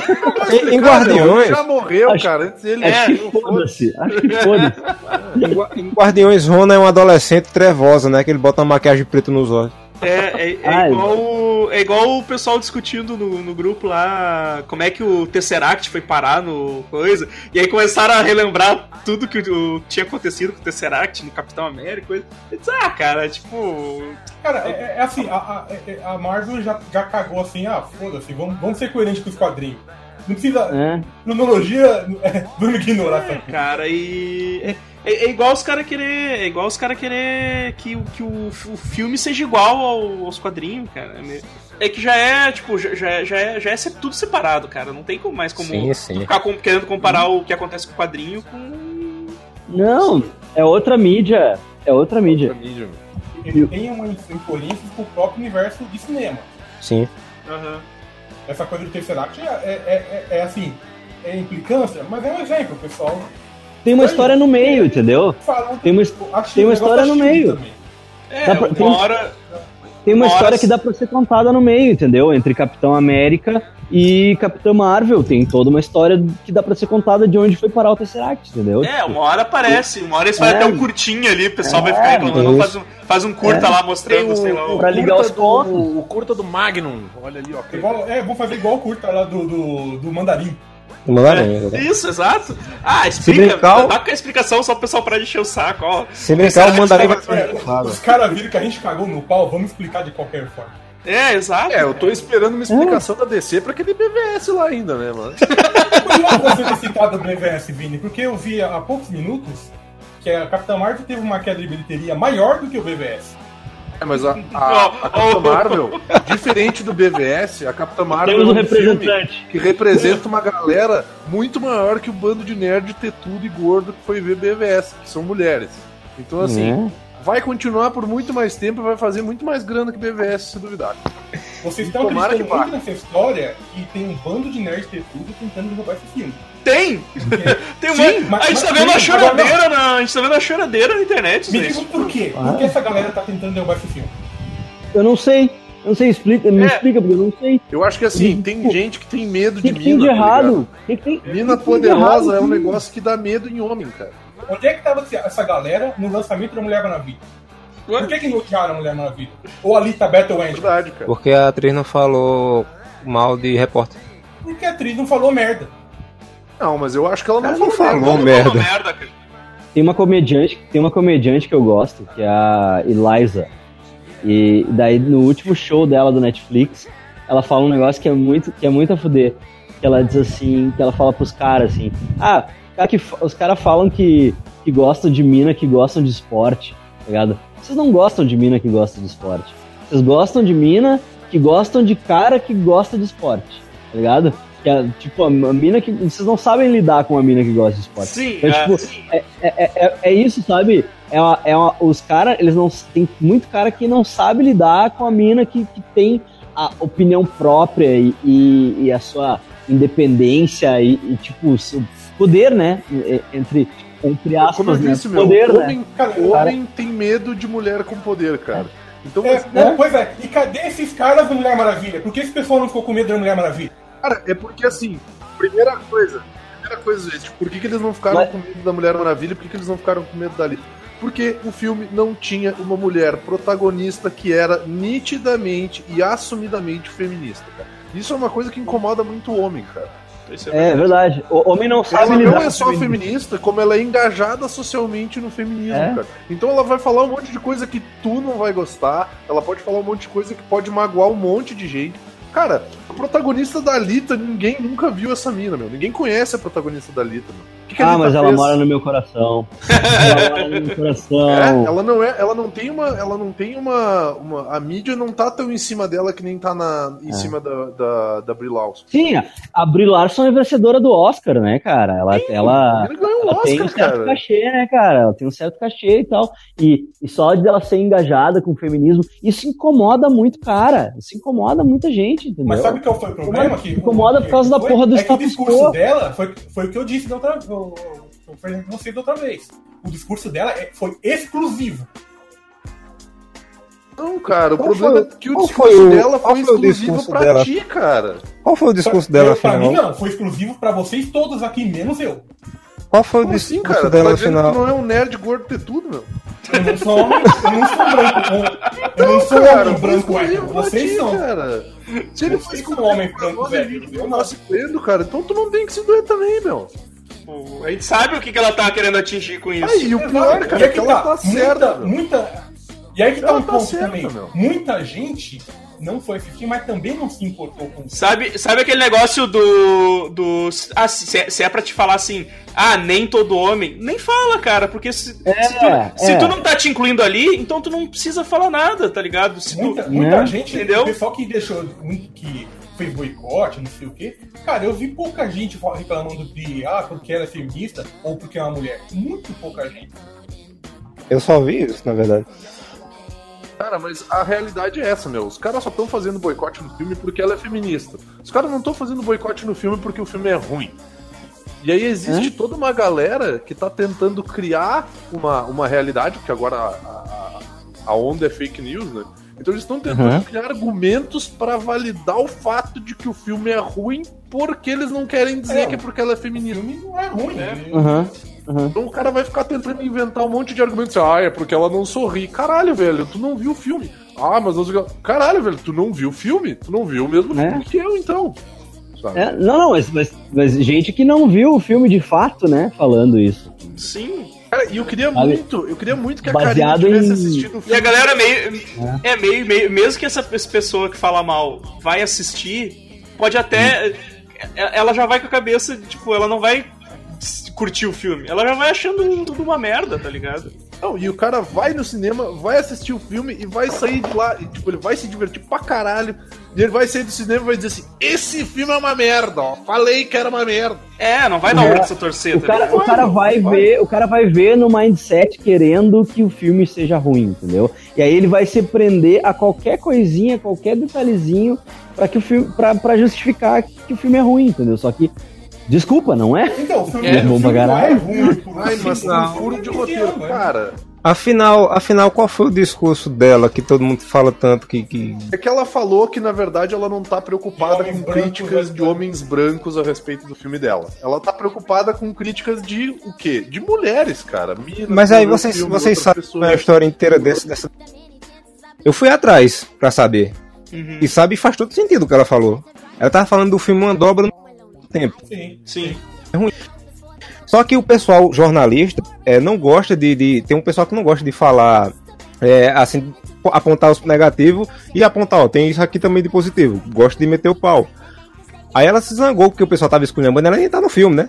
em, em Guardiões. Já morreu, Acho- cara. Antes ele. É, Acho que foda-se. Acho que foda-se. (laughs) Em Guardiões, Rona é um adolescente trevosa, né? Que ele bota uma maquiagem preta nos olhos. É, é, é igual, o- é igual o pessoal discutindo no, no grupo lá como é que o Tesseract foi parar no coisa. E aí começaram a relembrar tudo que o, tinha acontecido com o Tesseract no Capitão América. e Coisa. Eu disse, ah, cara, tipo. Cara, é, é assim, a, a- é- a Marvel já, já cagou assim, ah, foda-se, vamos, vamos ser coerentes com os quadrinhos. Não precisa. É. Cronologia, é, (laughs) vamos ignorar É, essa. cara, e. É, é- é igual os caras querer. É igual os caras querer que, o- que o, o filme seja igual ao- aos quadrinhos, cara. É que já é, tipo, já, já, já é, já é ser tudo separado, cara. Não tem como mais como Sim, sim. ficar com- querendo comparar o que acontece com o quadrinho com. Não, é outra mídia. É outra mídia. Pra mídia. Ele tem uma incoerência com o próprio universo de cinema. Sim. Aham. Essa coisa do Tesseract é, é, é, é, é assim, é implicância, mas é um exemplo, pessoal. Tem uma história no meio, entendeu? Tem uma, tem uma o história no meio. É, pra- uma tem hora. Tem uma Uma história hora- que dá pra ser contada no meio, entendeu? Entre Capitão América e Capitão Marvel. Tem toda uma história que dá pra ser contada de onde foi parar o Tesseract, entendeu? É, uma hora aparece, uma hora eles fazem É. até um curtinho ali, o pessoal vai É, ficar reclamando, isso. faz um, faz um curta É. lá mostrando, o, sei lá, o. Pra ligar os pontos. do, o curta do Magnum. Olha ali, ó. Igual, é, vou fazer igual o curta lá do, do, do Mandarim. É, isso, exato. Ah, explica, brincar, dá com a explicação só pro pessoal parar de encher o saco, ó. Se brincar, o Mandarim vai Claro. os caras viram que a gente cagou no pau, vamos explicar de qualquer forma. É, exato. É, eu tô esperando uma explicação da DC pra aquele BVS lá ainda, né, mano? Curioso você ter citado o BVS, Vini, porque eu vi há poucos minutos que a Capitã Marvel teve uma queda de bilheteria maior do que o BVS. É, mas a, a, a Capitã Marvel, diferente do BVS, a Capitã Marvel Temos um é um filme representante. que representa uma galera muito maior que o bando de nerd ter tudo e gordo que foi ver BVS, que são mulheres. Então, assim, Né? vai continuar por muito mais tempo e vai fazer muito mais grana que BVS, se duvidar. Vocês estão acreditando muito nessa história e tem um bando de nerds ter tudo tentando roubar esse filme. Tem! (laughs) Tem uma. Sim, mas- a gente tá mas- vendo a choradeira na. A gente tá vendo a choradeira na internet, Me digam por quê? Por que essa galera tá tentando derrubar esse filme? Eu não sei. Eu não sei, explica, me É. explica, porque eu não sei. Eu acho que assim, tem gente que tem medo de que, tem mina. de tá ligado? errado? O que, que tem, Mina que que tem de poderosa errado? é um negócio que dá medo em homem, cara. Onde é que tava essa galera no lançamento da Mulher Maravilha? Por que, que não odiaram a Mulher Maravilha? Ou a Alita Battle Angel? Verdade, cara. Porque a atriz não falou mal de repórter. Porque a atriz não falou merda. Não, mas eu acho que ela não, não falou falou merda. cara. Tem uma comediante, tem uma comediante que eu gosto, que é a Eliza. E daí no último show dela do Netflix, ela fala um negócio que é muito, que é muito a fuder. Que ela diz assim, que ela fala pros caras assim: "Ah, cara que, os caras falam que, que gostam de mina que gostam de esporte, tá ligado? Vocês não gostam de mina que gosta de esporte. Vocês gostam de mina que gostam de cara que gosta de esporte, tá ligado? Que é, tipo, a, mina que. Vocês não sabem lidar com a mina que gosta de esporte. Sim, Então, é, tipo, sim. é, é, é, é isso, sabe? É uma, é uma- os caras, eles não. Tem muito cara que não sabe lidar com a mina que, que tem a opinião própria e, e, e a sua independência e, e, tipo, o seu poder, né? Entre, entre aspas, Como eu né? disse, meu, poder, né? homem, Cara, homem tem medo de mulher com poder, cara. Então, É, mas, não, pois é, e cadê esses caras da Mulher Maravilha? Por que esse pessoal não ficou com medo da Mulher Maravilha? Cara, é porque assim, primeira coisa, primeira coisa, gente, por que, que eles não ficaram Mas- com medo da Mulher Maravilha? Por que, que eles não ficaram com medo da Alita? Porque o filme não tinha uma mulher protagonista que era nitidamente e assumidamente feminista, cara. Isso é uma coisa que incomoda muito o homem, cara. Isso É verdade. O homem não sabe Ela não é só feminismo. feminista, como ela é engajada socialmente no feminismo, É. cara. Então ela vai falar um monte de coisa que tu não vai gostar, ela pode falar um monte de coisa que pode magoar um monte de gente. Cara, a protagonista da Alita, ninguém nunca viu essa mina, meu. Ninguém conhece a protagonista da Alita, meu. O que que Ah, mas ela fez? mora no meu coração. (laughs) ela mora no meu coração. É, ela não é, ela não tem uma, ela não tem uma, uma- a mídia não tá tão em cima dela que nem tá na, em É. cima da, da, da Brie Larson. Sim, a Brie Larson é vencedora do Oscar, né, cara? Ela, ela, Ele ganhou um ela tem um Oscar, certo cara. cachê, né, cara? Ela tem um certo cachê e tal. E, e só de ela ser engajada com o feminismo, isso incomoda muito, cara. Isso incomoda muita gente, entendeu? Mas sabe qual foi o problema? Que, Incomoda por causa da foi- porra do é que o status discurso quo. dela foi, foi o que eu disse da outra eu- foi o você da outra vez. O discurso dela é- foi exclusivo. Não, cara, o Qual problema foi- é que o discurso foi o- dela foi foi o exclusivo discurso pra dela? ti, cara. Qual foi o discurso Só- dela eu, pra final? mim não, foi exclusivo pra vocês todos aqui, menos eu. Qual foi o Como assim, discurso cara? Tu dela tá no dizendo final? que não é um nerd gordo ter tudo, meu? Eu não sou homem, eu não sou branco. Eu não sou cara, homem foi branco pra Vocês ti, são. cara. Se ele fosse são homem branco velho. Eu não não. se doendo, cara, então tu não tem que se doer também, meu. Pô, A gente sabe o que, que ela tá querendo atingir com isso. Aí, o pior, cara, é que ela tá muita, certa, meu. muita. E aí que tá um tá ponto certa, também. meu. Muita gente não foi assistir, mas também não se importou com isso. Sabe, sabe aquele negócio do. do ah, se, é- se é pra te falar assim, ah, nem todo homem, nem fala, cara, porque se, se, tu, se é. tu não tá te incluindo ali, então tu não precisa falar nada, tá ligado? Se tu, Muita, muita Né? gente, Entendeu? o pessoal que deixou, muito que fez boicote, não sei o quê. Cara, eu vi pouca gente reclamando de, ah, porque ela é feminista ou porque é uma mulher. Muito pouca gente. Eu só vi isso, na verdade. Cara, mas a realidade é essa, meu. Os caras só estão fazendo boicote no filme porque ela é feminista. Os caras não estão fazendo boicote no filme porque o filme é ruim. E aí existe toda uma galera que tá tentando criar uma, uma realidade, porque agora a, a, a onda é fake news, né? Então eles estão tentando Uhum. criar argumentos pra validar o fato de que o filme é ruim porque eles não querem dizer É, que é porque ela é O feminista. filme não é ruim. né? Uhum. Então o cara vai ficar tentando inventar um monte de argumentos. Ah, é porque ela não sorri. Caralho, velho, tu não viu o filme. Ah, mas o que- Caralho, velho, tu não viu o filme? Tu não viu o mesmo É. filme que eu, então. Sabe? É, não, não, mas, mas, mas gente que não viu o filme de fato, né? Falando isso. sim. Cara, e eu queria Sabe? muito, eu queria muito que a Baseado Karine tivesse em- assistido o E filme. a galera meio. É, meio, meio. Mesmo que essa pessoa que fala mal vai assistir, pode até. é- Ela já vai com a cabeça, tipo, ela não vai curtir o filme. Ela já vai achando tudo uma merda, tá ligado? Não, e o cara vai no cinema, vai assistir o filme e vai sair de lá. E, tipo, ele vai se divertir pra caralho. E ele vai sair do cinema e vai dizer assim: Esse filme é uma merda, ó. Falei que era uma merda. É, não vai dar um É, braço a torcer, O cara, o cara vai ver, o cara vai ver no mindset querendo que o filme seja ruim, entendeu? E aí ele vai se prender a qualquer coisinha, qualquer detalhezinho para que o filme para justificar que o filme é ruim, entendeu? Só que desculpa, não é? Então, o filme, É bom filme não é caralho. ruim. Ai, mas não, um furo de roteiro, né? cara. Afinal, afinal, qual foi o discurso dela que todo mundo fala tanto que. que... É que ela falou que, na verdade, ela não tá preocupada com críticas de homens brancos a respeito do filme dela. Ela tá preocupada com críticas de o quê? De mulheres, cara. Minas, Mas aí vocês, filme, vocês sabem pessoas. é a história inteira desse, dessa. Eu fui atrás pra saber. Uhum. E sabe, faz todo sentido o que ela falou. Ela tava falando do filme Uma Dobra no Tempo. Sim. Sim. Só que o pessoal jornalista é, não gosta de, de- Tem um pessoal que não gosta de falar é, assim, apontar os negativos e apontar, ó, tem isso aqui também de positivo. Gosta de meter o pau. Aí ela se zangou porque o pessoal tava esculhambando, ela nem tá no filme, né?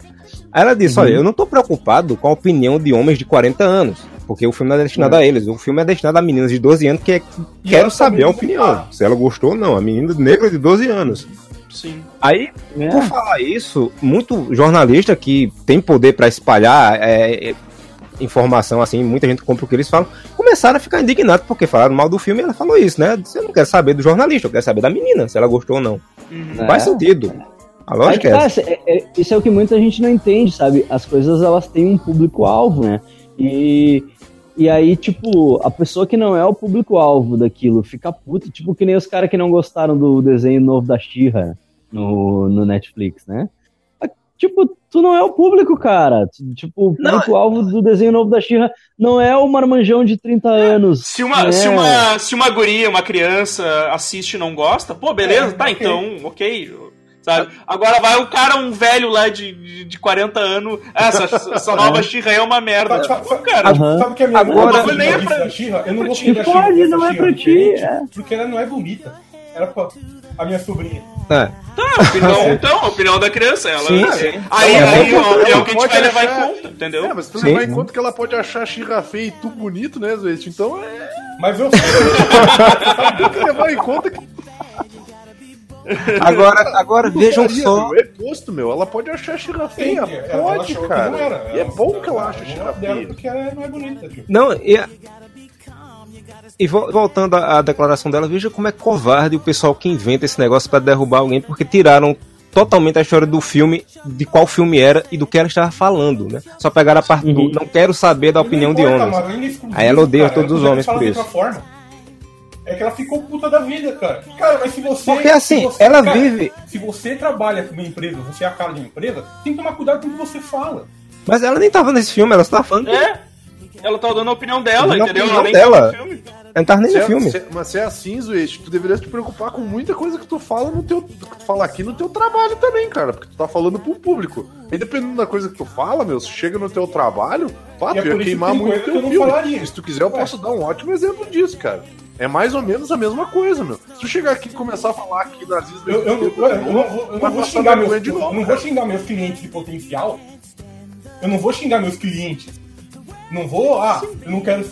Aí ela disse, olha, eu não tô preocupado com a opinião de homens de 40 anos. Porque o filme não é destinado a eles. O filme é destinado a meninas de 12 anos que é, quero saber a opinião. votaram. Se ela gostou ou não. A menina negra de 12 anos. Sim. Aí, É. por falar isso, muito jornalista que tem poder pra espalhar é, é, informação, assim, muita gente compra o que eles falam, começaram a ficar indignados porque falaram mal do filme e ela falou isso, né? Você não quer saber do jornalista, eu quero saber da menina, se ela gostou ou não. Uhum. Faz sentido. A Aí lógica é tá, essa. é- é- isso é o que muita gente não entende, sabe? As coisas elas têm um público-alvo, né? E, e aí, tipo, a pessoa que não é o público-alvo daquilo fica puta, tipo que nem os caras que não gostaram do desenho novo da Xirra no, no Netflix, né? Tipo, tu não é o público, cara. Tipo, o público-alvo do desenho novo da Xirra não é o marmanjão de 30 anos. Se uma, né? se, uma, se uma guria, uma criança assiste e não gosta, pô, beleza, É, tá, ok. então, ok. Sabe? Agora vai o cara, um velho lá de, de, de 40 anos. Essa, essa nova Xirra é uma merda. Sabe, Tipo, sabe- cara, Aham. sabe o que a minha Agora- Agora, Nem é pra- Xirra? Eu não gostei ti. da Pode, Xirra. não dessa é pra ti, é. Porque ela não é bonita. Era pra a minha sobrinha. É. tá, opinião, (laughs) então, a opinião da criança. Ela, Sim, é- sim. Aí, É, aí é, é o que a gente pode vai levar achar- em conta, entendeu? É, mas se tu Sim. levar em conta que ela pode achar a Xirra feia e tu bonito, né, Zwest? Então é. Mas eu (laughs) Tem que levar em conta que. (laughs) Agora, agora vejam Putaria, só. meu, É posto, meu. Ela pode achar a Xirra feia. Ela Pode, cara. não era. E é bom que ela ache a não Xirra dela feia. Porque ela não é bonita, tio. Não, e, a- e vo- voltando à, declaração dela, veja como é covarde o pessoal que inventa esse negócio pra derrubar alguém, porque tiraram totalmente a história do filme, de qual filme era e do que ela estava falando, né? Só pegaram a parte do não quero saber da opinião de importa, homens. É exclusiva, Aí ela odeia cara, todos os homens por de isso. É que ela ficou puta da vida, cara. Cara, mas se você. Porque assim, você- ela cara, vive- Se você trabalha com uma empresa, você é a cara de uma empresa, tem que tomar cuidado com o que você fala. Mas ela nem tava nesse filme, ela só tava falando. É, ela tá dando a opinião dela, Dando a entendeu? opinião Ela nem dela. tá no filme. Ela não tava nem Se no é- filme. se é- mas se é assim, Zwest, tu deveria te preocupar com muita coisa que tu fala no teu. que tu fala aqui no teu trabalho também, cara. Porque tu tá falando pro público. E dependendo da coisa que tu fala, meu, se chega no teu trabalho, pá, é tu ia queimar muito que teu eu não filme. falaria. Se tu quiser, eu posso dar um ótimo exemplo disso, cara. É mais ou menos a mesma coisa, meu. Se tu chegar aqui e começar a falar aqui nazismo, Eu, eu, eu, eu, eu não vou, eu não vou xingar meus, de eu novo, não vou xingar meus clientes de potencial. Eu não vou xingar meus clientes. Não vou, ah, eu não quero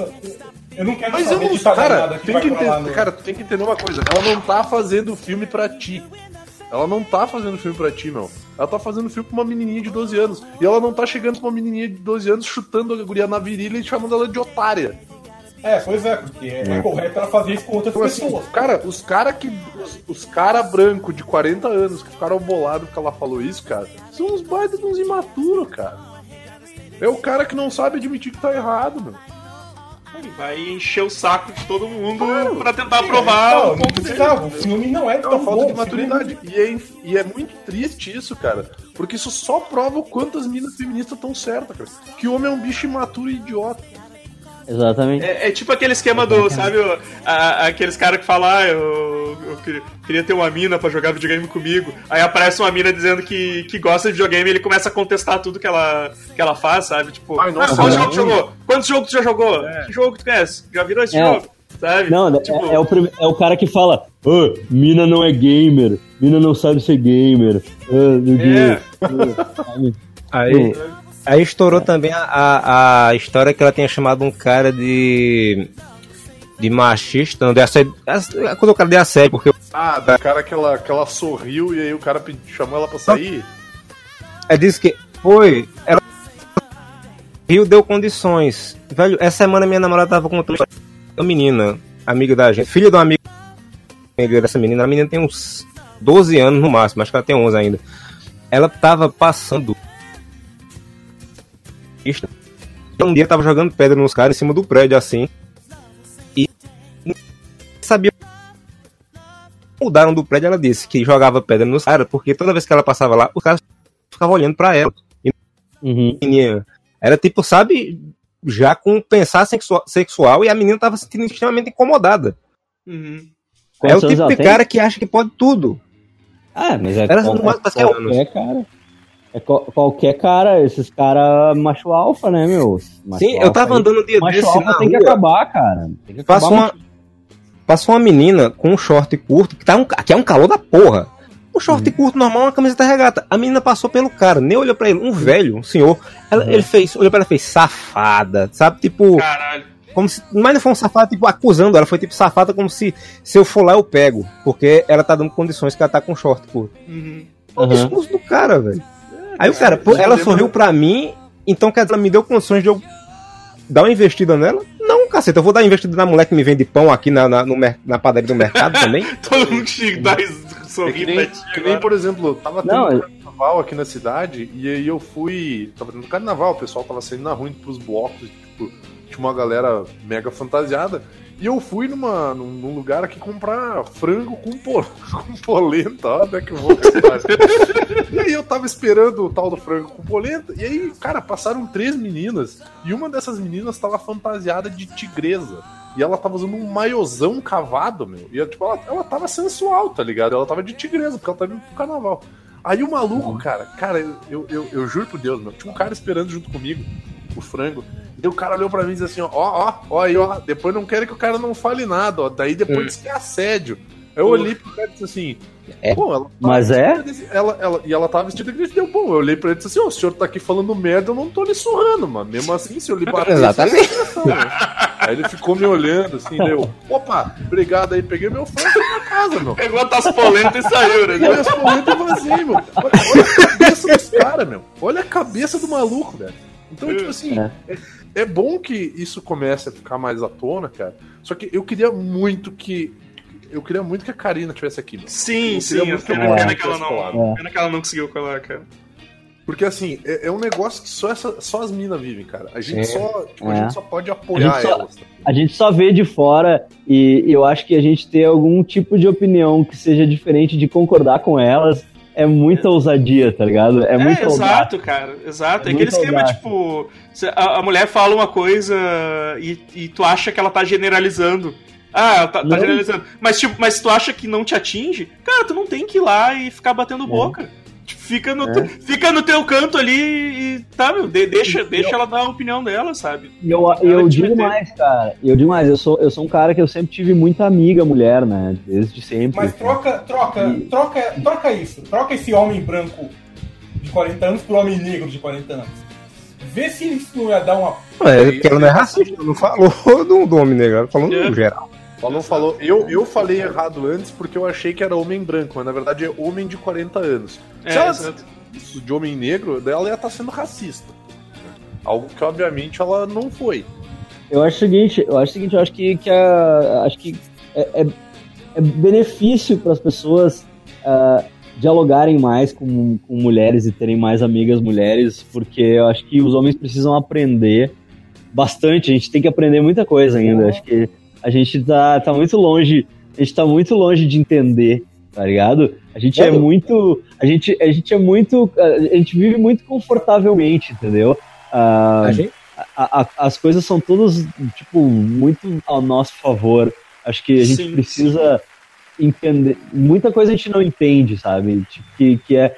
eu não quero Mas eu não de tal cara, que tem que entender, no... cara, tu tem que entender uma coisa. Ela não tá fazendo filme pra ti. Ela não tá fazendo filme pra ti, meu. Ela tá fazendo filme pra uma menininha de 12 anos. E ela não tá chegando pra uma menininha de 12 anos chutando a guria na virilha e chamando ela de otária. É, pois é, porque é, é correto ela fazer isso com outras Então, assim, pessoas. cara, os cara que. Os, os cara branco de 40 anos que ficaram bolados porque ela falou isso, cara, são uns baita de uns imaturos, cara. É o cara que não sabe admitir que tá errado, meu. Ele vai encher o saco de todo mundo Claro. pra tentar provar Não, o não dele. precisava. O filme não é É tão uma falta bom. de maturidade. E é, e é muito triste isso, cara. Porque isso só prova o quanto as minas feministas estão certas, cara. Que o homem é um bicho imaturo e idiota. Exatamente. É, é tipo aquele esquema do, sabe, o- a- aqueles caras que falam, ah, eu, eu queria, queria ter uma mina pra jogar videogame comigo. Aí aparece uma mina dizendo que, que gosta de videogame e ele começa a contestar tudo que ela, que ela faz, sabe? Tipo, Ai, nossa, ah, quantos é jogos tu jogou? Quantos jogos tu já jogou? Que jogo tu conhece? Já virou esse É. jogo? Sabe? Não, é- Tipo, é, o, prime- é o cara que fala, "Ah, mina não é gamer, mina não sabe ser gamer. Ah, que- É. Aí, aí estourou também a, a, história que ela tinha chamado um cara de. de machista, não, de assédio. Quando o cara de assédio, porque Ah, do cara que ela, que ela sorriu e aí o cara chamou ela pra sair. ela disse que foi. Ela. Rio deu condições. Velho, essa semana minha namorada tava com uma menina, amiga da gente, filha de uma amiga amiga dessa menina. A menina tem uns 12 anos no máximo, acho que ela tem 11 ainda. Ela tava passando. Um dia tava jogando pedra nos caras em cima do prédio assim. E sabia. Mudaram do prédio, ela disse que jogava pedra nos caras, porque toda vez que ela passava lá, os caras ficavam olhando pra ela. E Uhum. menina, era tipo, sabe, já com pensar sexua- sexual e a menina tava se sentindo extremamente incomodada. Uhum. é o tipo de tem? cara que acha que pode tudo. Ah, mas é, mata é anos. qualquer cara. É qual- qualquer cara, esses caras macho alfa, né, meu? Macho Sim, eu alfa tava aí. andando dia Macho desse alfa na tem que rua. acabar, cara. Tem que Passa acabar uma, passa uma menina com um short curto, que, tá um, que é um calor da porra. Um short curto normal, uma camiseta regata. A menina passou pelo cara, nem olhou pra ele. Um velho, um senhor. Ela- Ele fez, olhou pra ela e fez safada, sabe? Tipo, Caralho. como se. Mas não foi um safado, tipo, acusando. Ela foi tipo safada como se se eu for lá eu pego. Porque ela tá dando condições que ela tá com short curto. Uhum. O discurso do cara, velho. Aí o cara, pô, ela sorriu pra mim, então quer dizer, ela me deu condições de eu dar uma investida nela? Não, caceta, eu vou dar uma investida na mulher que me vende pão aqui na, na, no na padaria do mercado (laughs) também. Todo mundo que dá É que nem, que por exemplo, tava tendo Não, um eu- carnaval aqui na cidade e aí eu fui. Tava tendo carnaval, o pessoal tava saindo na rua indo pros blocos, tipo, tinha uma galera mega fantasiada. E eu fui numa, num, num lugar aqui comprar frango com, po, (laughs) com polenta, ó, até que eu vou. E aí eu tava esperando o tal do frango com polenta, e aí, cara, passaram três meninas, e uma dessas meninas tava fantasiada de tigresa. E ela tava usando um maiozão cavado, meu. E tipo, ela, ela tava sensual, tá ligado? Ela tava de tigresa, porque ela tava indo pro carnaval. Aí o maluco, cara, cara, eu, eu, eu, eu juro por Deus, meu, tinha um cara esperando junto comigo, o frango. E o cara olhou pra mim e disse assim, ó, ó, ó, aí, ó, depois não quero que o cara não fale nada, ó. Daí depois diz que é assédio. Aí eu olhei pro cara e disse assim, É? pô, ela tá Mas é? Ela, ela, e ela tava vestida que deu bom. Eu olhei pra ele e disse assim, ó, o senhor tá aqui falando merda, eu não tô lhe surrando, mano. Mesmo assim, se eu lhe bater... Exatamente. Aí ele ficou me olhando assim, deu, opa, obrigado aí, peguei meu frango e fui pra casa, meu. Pegou as polentas e saiu, né? Peguei as polentas e vazei, meu. Olha, olha a cabeça dos caras, meu. Olha a cabeça do maluco, velho. Então, tipo assim, É. é, é bom que isso comece a ficar mais à tona, cara. Só que eu queria muito que. Eu queria muito que a Karina tivesse aqui, meu. Sim, Eu sim. queria Eu muito que pena, a que ela não. Pena que ela não conseguiu colar, cara. Porque assim, é, é um negócio que só, essa, só as minas vivem, cara. A gente, Sim. só, tipo, a É. gente só pode A apoiar gente só- elas. tá? A gente só vê de fora e eu acho que a gente ter algum tipo de opinião que seja diferente de concordar com elas é muita ousadia, tá ligado? É, É, muito exato, cara. Exato. É É, aquele esquema, audaz. tipo, a, a mulher fala uma coisa e, e tu acha que ela tá generalizando. Ah, ela tá, tá generalizando. Mas, tipo, mas tu acha que não te atinge, cara, tu não tem que ir lá e ficar batendo boca. Fica no, É. fica no teu canto ali e tá, meu, de- deixa, deixa ela dar a opinião dela, sabe? E eu, eu digo meter. mais, cara. Eu digo mais, eu sou, eu sou um cara que eu sempre tive muita amiga mulher, né? Desde sempre. Mas troca, troca, troca, troca isso. Troca esse homem branco de 40 anos por homem negro de 40 anos. Vê se isso não ia dar uma. É, porque ela não é racista, não falou (laughs) do, do homem negro, ela falou É. no geral. Falou, falou. Eu, eu falei errado antes porque eu achei que era homem branco, mas na verdade é homem de 40 anos. É, Se ela de homem negro, ela ia estar sendo racista. Algo que obviamente ela não foi. Eu acho o seguinte, eu acho o seguinte, eu acho que, que a, acho que é, é- é benefício para as pessoas ah, dialogarem mais com, com mulheres e terem mais amigas mulheres, porque eu acho que os homens precisam aprender bastante. A gente tem que aprender muita coisa ainda. Acho que a gente tá, tá muito longe, a gente tá muito longe de entender, tá ligado? A gente é Claro. muito, a gente, a gente é muito, a gente vive muito confortavelmente, entendeu? Ah, A gente- a- a- as coisas são todas, tipo, muito ao nosso favor. Acho que a gente Sim, precisa entender. Muita coisa a gente não entende, sabe? Tipo, que, que é.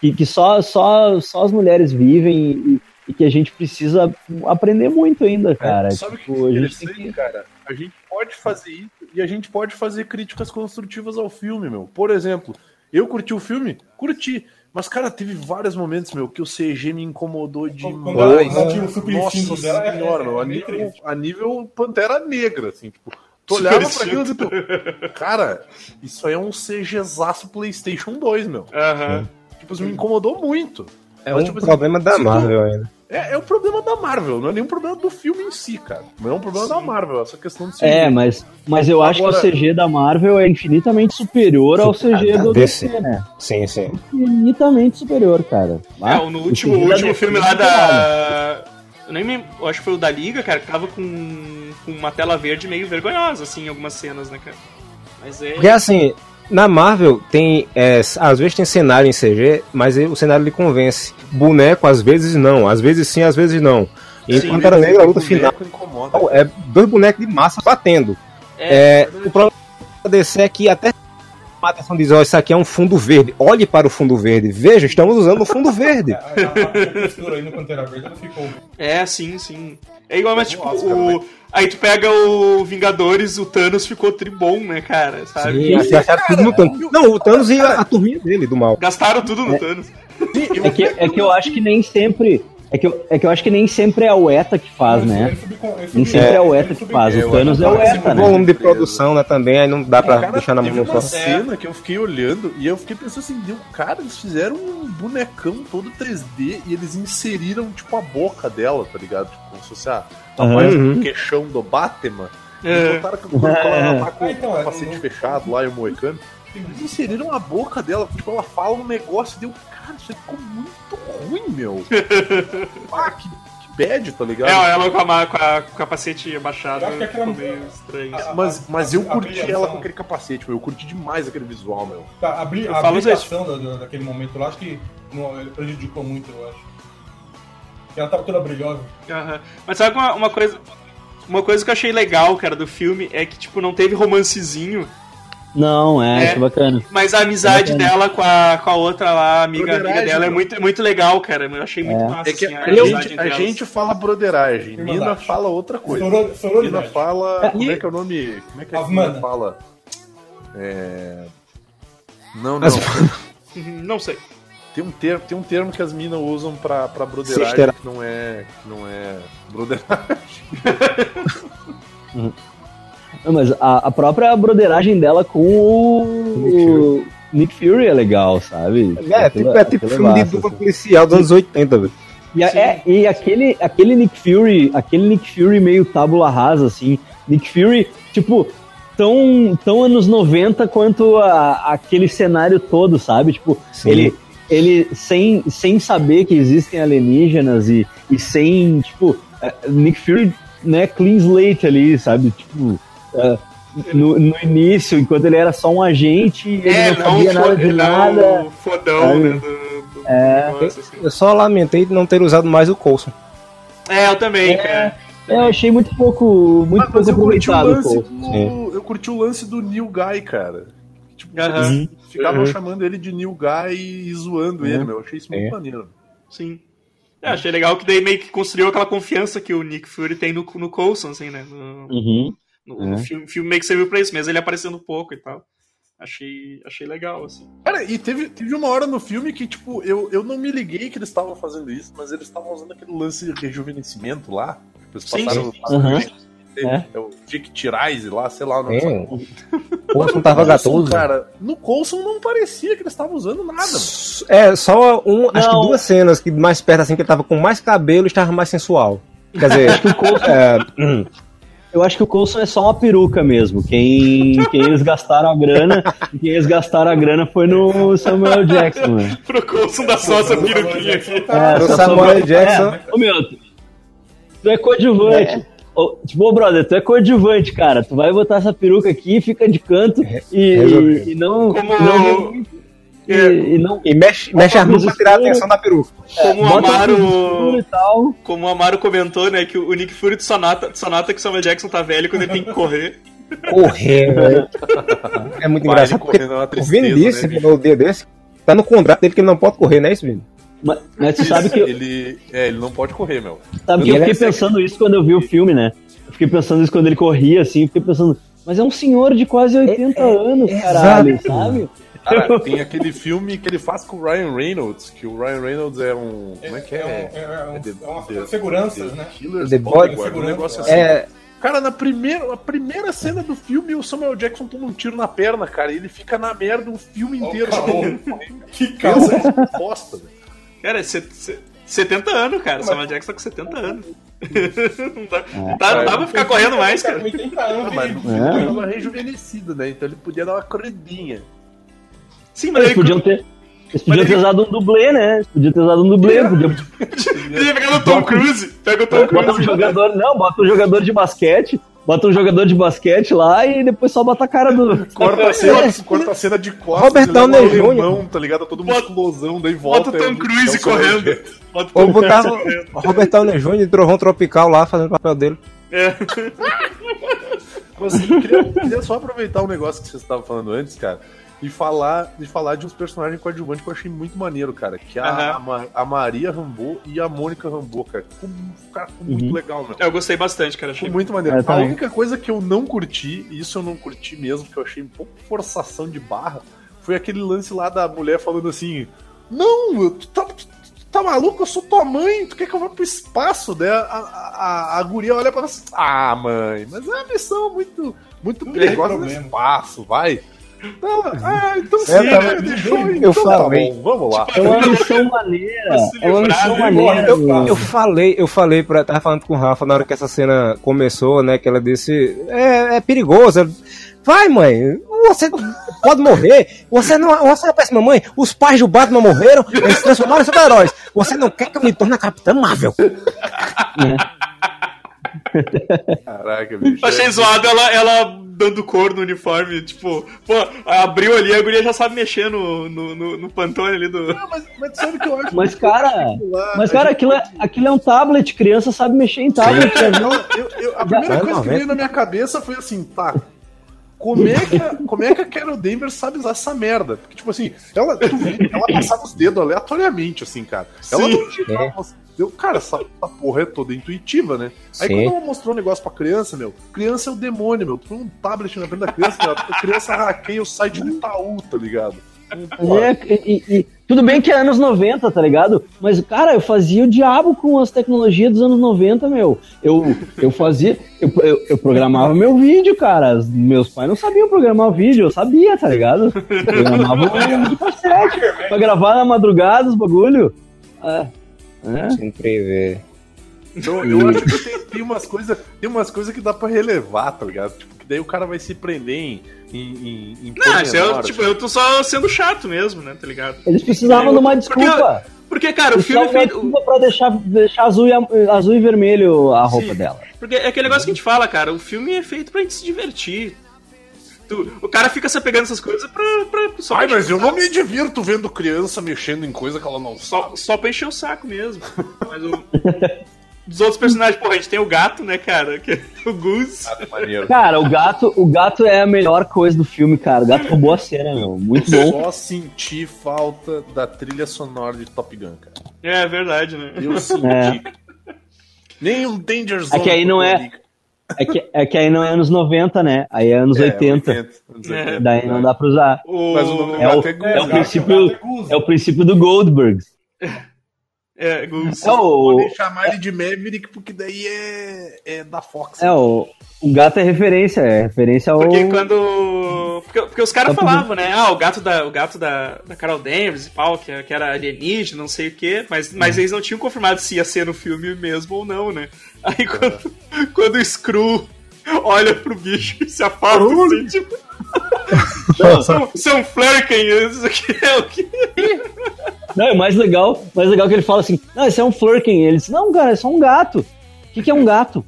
Que, que só, só, só as mulheres vivem e, e que a gente precisa aprender muito ainda, cara. Sabe o que Tipo, é a gente tem interessante, cara? A gente pode fazer isso e a gente pode fazer críticas construtivas ao filme, meu. Por exemplo, eu curti o filme? Curti. Mas, cara, teve vários momentos, meu, que o CG me incomodou Quando ela demais. Nossa é- senhora, é- meu, a é meio nível, a nível Pantera Negra, assim, tipo. Tu olhava pra aquilo e tipo, cara, isso aí é um CGzaço PlayStation 2, meu. Aham. Tipo, isso me incomodou muito. É Mas, um tipo assim, problema da Marvel ainda. É, é o problema da Marvel, não é nenhum problema do filme em si, cara. Não é um problema da Marvel, essa questão de CG. É, mas, mas eu acho Agora- que o CG da Marvel é infinitamente superior ao CG do DC. DC, né? Sim, sim. Infinitamente superior, cara. É, no último, CG da último DC filme é lá da. Eu nem me, eu acho que foi o da Liga, cara, que tava com, com uma tela verde meio vergonhosa, assim, em algumas cenas, né, cara? Mas é. Porque assim, na Marvel tem. é, às vezes tem cenário em CG, mas o cenário lhe convence. Boneco, às vezes não. Às vezes sim, às vezes não. E Sim, em Pantera Negra, a luta final. incomoda. É dois bonecos de massa batendo. É, o problema da DC é que até a atenção diz, ó, isso aqui é um fundo verde. Olhe para o fundo verde. Veja, estamos usando o fundo verde. (laughs) É, sim, sim. É igual, mas tipo, Oscar, o. Aí tu pega o Vingadores, o Thanos ficou tribom, né, cara? Sabe? Sim, assim, acharam tudo no Thanos. Não, o Thanos e a, a turminha dele, do mal. Gastaram tudo no Thanos. É que, é que eu acho que nem sempre. É que, eu, é que eu acho que nem sempre é o ETA que faz, né? Nem sempre é, o ETA que faz. O Thanos é o ETA, O né? volume de produção, né, também, aí não dá pra Cara, deixar na mão uma só. cena que eu fiquei olhando e eu fiquei pensando assim, deu, cara, eles fizeram um bonecão todo 3D e eles inseriram, tipo, a boca dela, tá ligado? Tipo, como se fosse a, a Uhum. do queixão do Batman. É. Eles botaram que quando ela tá com (laughs) Ah, então, o é, capacete fechado lá e o moicano. Eles inseriram a boca dela, tipo, ela fala um negócio e deu, cara, isso aí ficou muito ruim, meu. (laughs) ah, que, que bad, tá ligado? É, ela com, a, com, a, com o capacete abaixado Eu acho que aquela- ficou meio estranho. a- Mas, mas eu a- curti ela com aquele capacete, meu. Eu curti demais aquele visual, meu. Tá, a, bri- Eu a brilhação da- da- daquele momento lá, acho que não, ele prejudicou muito, eu acho. Ela tava toda brilhosa. Aham. Mas sabe uma, uma coisa. Uma coisa que eu achei legal, cara, do filme é que, tipo, não teve romancezinho, Não, é, É. acho bacana. mas a amizade bacana. dela com a, com a outra lá, a amiga, amiga dela, é muito, muito legal, cara. Eu achei muito É. massa, É que assim, a, amizade gente, a gente fala broderagem, Irmandade. Nina fala outra coisa. Soror- Nina fala. É, Como e- é que é o nome? Como é que a Asmana. Nina fala? É. Não, não. Uhum, Não sei. Tem um termo, tem um termo que as minas usam pra, pra broderagem que não é. que não é broderagem. (laughs) (laughs) Não, mas a, a própria broderagem dela com o Nick Fury é legal, sabe? É, tipo, é tipo filme de dupla policial dos anos 80, velho. E, a- é, e aquele, aquele Nick Fury, aquele Nick Fury meio tábula rasa, assim. Nick Fury, tipo, tão, tão anos 90 quanto a- aquele cenário todo, sabe? Tipo, Sim. ele, ele sem, sem saber que existem alienígenas e, e sem, tipo, é, Nick Fury, né, clean slate ali, sabe? Tipo, é, no, no início, enquanto ele era só um agente, ele é, não sabia fo- nada de não nada. fodão, sabe? né, do, do É. negócio, assim. Eu só lamentei de não ter usado mais o Coulson. É, eu também, cara. É, eu achei muito pouco, muito Mas, mas pouco eu curti o aproveitado, lance do. Eu curti o lance do New Guy, cara. Tipo, eles ficavam Uhum. chamando ele de New Guy e zoando ele, meu. Eu achei isso muito É. maneiro. Sim. É, achei legal que daí meio que construiu aquela confiança que o Nick Fury tem no, no Coulson, assim, né? No, Uhum. No- no É. filme, filme meio que serviu pra isso mesmo, ele aparecendo pouco e tal. Achei, achei legal, assim. Cara, e teve, teve uma hora no filme que, tipo, eu, eu não me liguei que eles estavam fazendo isso, mas eles estavam usando aquele lance de rejuvenescimento lá. Eles Sim, passaram. sim. passaram- Uhum. É. o Dick Tirais lá, sei lá o nome. É. O Coulson tava Coulson, gatoso. cara, no Coulson não parecia que eles estavam usando nada. mano. É, só um, acho que Não. duas cenas que mais perto assim que ele tava com mais cabelo e estava mais sensual. Quer dizer, (laughs) é, hum, Eu acho que o Coulson é só uma peruca mesmo. Quem, quem eles gastaram a grana, quem eles gastaram a grana foi no Samuel Jackson, mano. (laughs) Pro Coulson da só essa peruquinha aqui. Tá, o só Samuel Jackson. É, ô meu, tu, tu é coadjuvante. Ô, tipo, brother, tu é coadjuvante, cara. Tu vai botar essa peruca aqui, fica de canto e, resolveu. e não. Como- e não e, É. e não. e mexe, mexe as mãos pra tirar a atenção da peruca. Como o Amaro. e. Como o Amaro comentou, né, que o Nick Fury só nota, só nota que o Samuel Jackson tá velho quando ele tem que correr. Correr, velho. É muito Vai, engraçado porque correndo é o Vini disse né, no dia desse, tá no contrato dele que ele não pode correr, não é isso, Vini? Mas, mas tu sabe que, Ele, é, ele não pode correr, meu. sabe que eu fiquei é pensando isso quando eu vi o filme, né? Eu fiquei pensando isso quando ele corria, assim, eu fiquei pensando, mas é um senhor de quase 80 anos, caralho, exato. sabe? Cara, (laughs) tem aquele filme que ele faz com o Ryan Reynolds, que o Ryan Reynolds é um. Como é que é? É, um- é um- The- é uma The- seguranças, The né? Killer's The Bodyguard, Body- um negócio assim. É, Cara, na primeira, a primeira cena do filme, o Samuel Jackson toma um tiro na perna, cara, e ele fica na merda o filme inteiro. só Que calma. que bosta, velho. Cara, é set- set- 70 anos, cara. O Samuel Jackson tá com 70 anos. (laughs) não, dá, É. não dá, não dá pra ficar correndo mais, cara. Com 80 anos, Ah, mas ele tava rejuvenescido, né? Então ele podia dar uma corridinha. Sim, mas Eles ele, podiam ter. Eles podiam ter ele- usado um dublê, né? Eles podiam ter usado um dublê. Podiam... (laughs) Podia pegar no Tom Cruise. Pega o Tom Bota um Cruise. jogador, não, bota um jogador de basquete, bota um jogador de basquete lá e depois só bota a cara do. Corta a cena, corta a cena de costas. Robert ele Downey Jr. tá ligado? Todo mundo explosão, daí volta. Bota o Tom e- Cruise é o correndo. Bota o Ou Tom botava Cruise correndo. o Robert Downey Jr. de Trovão Tropical lá fazendo o papel dele. É. Mas assim, queria, queria só aproveitar um negócio que vocês estavam falando antes, cara, e falar, de falar de uns personagens coadjuvantes que eu achei muito maneiro, cara. Que é a, Aham. a, a Maria Rambo e a Mônica Rambo, cara. Ficou, cara, ficou muito Uhum. legal, meu. Eu gostei bastante, cara. Achei Ficou muito maneiro. É, a também. única coisa que eu não curti, e isso eu não curti mesmo, que eu achei um pouco forçação de barra, foi aquele lance lá da mulher falando assim: Não, tu tá, tu tá maluco? Eu sou tua mãe, tu quer que eu vá pro espaço? Daí a, a, a, a guria olha pra ela assim: Ah, mãe, mas é uma missão muito, muito perigosa no espaço, vai. Não, ah, então sim, Eu tava- né? deixou, eu então tá falei. bom, vamos lá. É uma missão maneira. É uma missão maneira. eu-. Eu falei, eu falei pra. Tava falando com o Rafa na hora que essa cena começou, né? Que ela disse. É, é perigoso. Vai, mãe, você pode morrer. Você não, você é uma péssima mãe. Os pais do Batman morreram, eles se transformaram em super-heróis. Você não quer que eu me torne a Capitã Marvel? Caraca, (laughs) bicho. Achei zoado ela, ela dando cor no uniforme. Tipo, pô, abriu ali, a guria já sabe mexer no, no, no, no pantone ali do. Não, mas, mas sabe o que eu acho? Mas, cara, mas, cara, aquilo é, aquilo é um tablet, criança sabe mexer em tablet. Não, eu- eu- a primeira Já- coisa que veio na minha cabeça foi assim, tá. Como é, que a, como é que a Carol Danvers sabe usar essa merda? Porque, tipo assim, ela, tu ela passava os dedos aleatoriamente, assim, cara. Ela não digitava. Eu, cara, essa, essa porra é toda intuitiva, né? Aí Sim. quando ela mostrou um negócio pra criança, meu, criança é o demônio, meu. Tu põe um tablet na frente da criança, meu, a criança hackeia o site do Itaú, tá ligado? É, e, e- tudo bem que é anos 90, tá ligado? Mas, cara, eu fazia o diabo com as tecnologias dos anos 90, meu. Eu, eu fazia. Eu, eu, eu programava meu vídeo, cara. Meus pais não sabiam programar o vídeo, eu sabia, tá ligado? Programava um vídeo cassete pra gravar na madrugada os bagulho. É. É. Sempre ver. Então, eu acho que tem, tem umas coisas tem umas coisas que dá pra relevar, tá ligado? Tipo, que daí o cara vai se prender em. em, em, Não, isso pormenor, tipo, assim. eu tô só sendo chato mesmo, né? Tá ligado? Eles precisavam de uma desculpa. Porque, cara, o filme é feito. desculpa pra deixar, deixar azul, e, azul e vermelho a roupa dela. Porque é aquele negócio que a gente fala, cara, o filme é feito pra gente se divertir. Tu- o cara fica se apegando essas coisas pra, pra, só, Ai, pra mas eu não me divirto vendo criança mexendo em coisa que ela não Só, sabe. só pra encher o saco mesmo. Mas o. Dos outros personagens, porra, a gente tem o gato, né, cara? Que é o Goose. Maneiro. Cara, o gato, o gato é a melhor coisa do filme, cara. O gato roubou a cena, meu. Muito bom. Só senti falta da trilha sonora de Top Gun, cara. É verdade, né? Eu senti. É. Nem um Danger Zone. É que aí não é-. É que, é que aí não é anos 90, né? Aí é anos É, 80. 80, anos 80, Daí não dá pra usar. O... Mas o nome do É o, é é o princípio, é Goose. é o princípio do Goldberg. (laughs) É, Goose. É o, Podem chamar ele de Maverick porque daí é, é da Fox. é o, o gato é referência, é referência ao. Porque quando. Porque, porque os caras falavam, né? Ah, o gato da, o gato da, da Carol Danvers e pau, que, que era alienígena, não sei o quê. Mas, mas eles não tinham confirmado se ia ser no filme mesmo ou não, né? Aí quando, quando o Screw olha pro bicho e se afasta assim, tipo. São, são Flurken, isso aqui é o que. Não, é mais legal, mais legal que ele fala assim: Não, esse é um Flurkin. Ele diz: Não, cara, é só um gato. O que, que é um gato?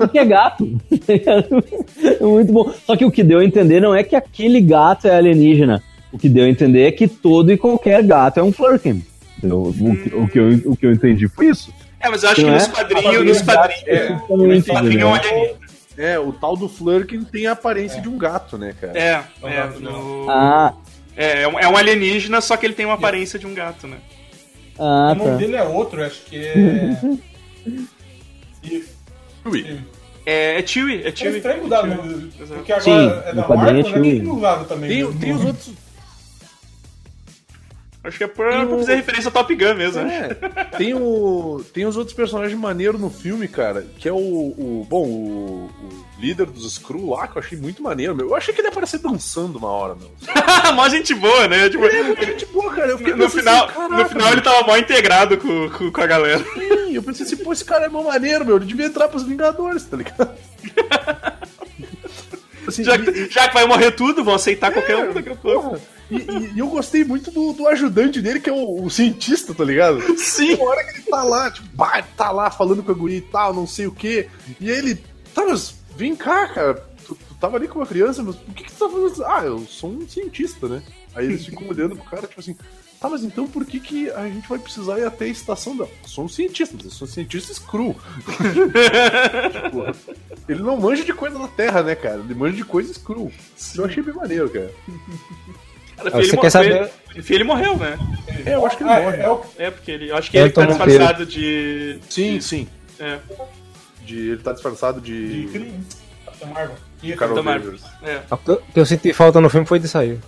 O que, é gato? (laughs) é muito bom. Só que o que deu a entender não é que aquele gato é alienígena. O que deu a entender é que todo e qualquer gato é um Flurkin. O, o, o que eu, o que eu entendi foi isso. É, mas eu acho Não que é? nos quadrinhos. Nos quadrinhos. É, Exatamente, nos quadrinhos é um entendeu? alienígena. É, o tal do Flurkin tem a aparência de um gato, né, cara? É, é, não. no- Ah, é, é um- é um alienígena, só que ele tem uma aparência de um gato, né? ah o nome tá. dele é outro, acho que é. (laughs) É, é Chewie, é É Chewie. estranho mudar, É né? Chewie. Exato. Porque agora Sim, é da quadrinho é Marvel, né? Quem Chewie. que usava também? Tem, né? tem os outros. Acho que é pra, pra fazer referência a Top Gun mesmo, né? É, tem, o, tem os outros personagens maneiros no filme, cara, que é o. o bom, o, o líder dos Skrull lá, que eu achei muito maneiro, meu. Eu achei que ele ia aparecer dançando uma hora, meu. (laughs) mó gente boa, né? Tipo, Ele é muito gente boa, cara. Eu fiquei no, pensando final, assim, no final ele tava mó integrado com, com, com a galera. Sim, eu pensei assim, pô, esse cara é mó maneiro, meu. Ele devia entrar pros Vingadores, tá ligado? (laughs) Assim, Já, que- já que vai morrer tudo, vão aceitar qualquer um daqui a pouco. Porra. E, e- e eu gostei muito do, do ajudante dele, que é o, o cientista, tá ligado? Sim. Uma hora que ele tá lá, tipo, bah, tá lá falando com a guria e tal, não sei o quê. E aí ele, tá, mas vem cá, cara. Tu, tu tava ali com uma criança, mas por que, que tu tá fazendo? Ah, eu sou um cientista, né? Aí eles ficam olhando pro cara, tipo assim, tá, mas então por que, que a gente vai precisar ir até a estação da. Eu sou um cientista, mas eu sou um cientista screw. (laughs) tipo, ele não manja de coisa na Terra, né, cara? Ele manja de coisa screw. Eu achei bem maneiro, cara. Cara, Ah, você quer saber- filho- filho morreu, né? É, eu acho que ele Ah, morre. é, é o É, porque ele. Acho que ele tá Anton disfarçado de. Sim, sim. É, De, ele tá disfarçado de de. crime. Capitão Marvel. Carol Capitão Marvel. Danvers. É. O que eu- o que eu senti falta no filme foi disso (laughs) aí.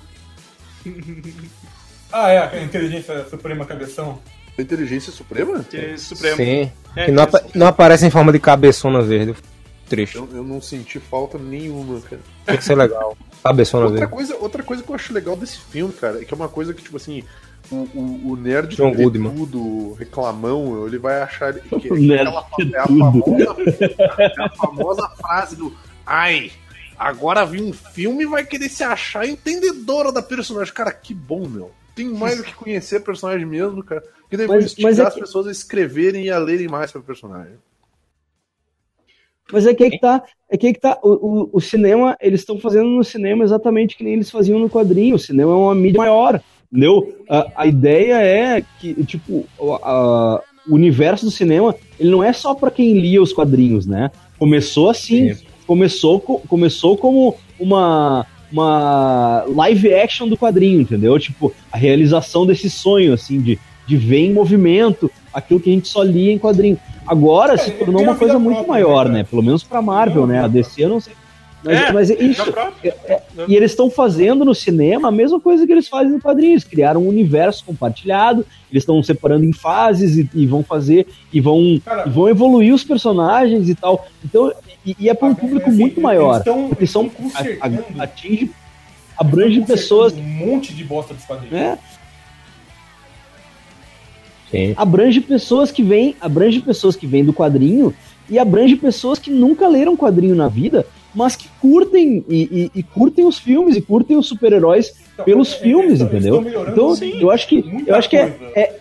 Ah, é, a inteligência suprema cabeção. A inteligência suprema? De Supremo. Sim. É, que não, apa- não aparece em forma de cabeçona verde. Triste. Eu, eu não senti falta nenhuma, cara. Tem que ser legal. (laughs) Cabeçona Outra coisa, outra coisa que eu acho legal desse filme, cara, é que é uma coisa que, tipo assim, o, o, o nerd John Goodman. tudo, reclamão, ele vai achar que, (laughs) que aquela é a, famosa, é a famosa frase do ai, agora vi um filme e vai querer se achar entendedora da personagem. Cara, que bom, meu. Tem mais do que conhecer a personagem mesmo, cara. Que vai Mas- instigar mas é as que- pessoas a escreverem e a lerem mais sobre o personagem. Mas é que aí que tá, é que aí que tá. O, o, o cinema, eles estão fazendo no cinema exatamente que nem eles faziam no quadrinho. O cinema é uma mídia maior, entendeu? A, a ideia é que, tipo, o- a- o universo do cinema, ele não é só pra quem lia os quadrinhos, né? Começou assim, começou, co- começou como uma, uma live action do quadrinho, entendeu? Tipo, a realização desse sonho, assim, de, de ver em movimento aquilo que a gente só lia em quadrinho. Agora se ele tornou uma coisa muito própria, maior, né, né? Pelo menos pra Marvel, né? A DC eu não sei. Mas É, mas é isso. próprio. E eles estão fazendo no cinema a mesma coisa que eles fazem no quadrinho. Eles criaram um universo compartilhado, eles estão separando em fases e, e vão fazer, e vão, Cara, e vão evoluir os personagens e tal. Então, e, e é para um público assim, muito maior. Eles Eles são, a- a- atinge, abrange pessoas, Um monte de bosta dos quadrinhos. né? Sim. abrange pessoas que vêm, abrange pessoas que vêm do quadrinho e abrange pessoas que nunca leram quadrinho na vida, mas que curtem e, e- e curtem os filmes e curtem os super-heróis Então, pelos é- é- filmes, eles entendeu? Então, Sim. eu acho que eu acho que é, é-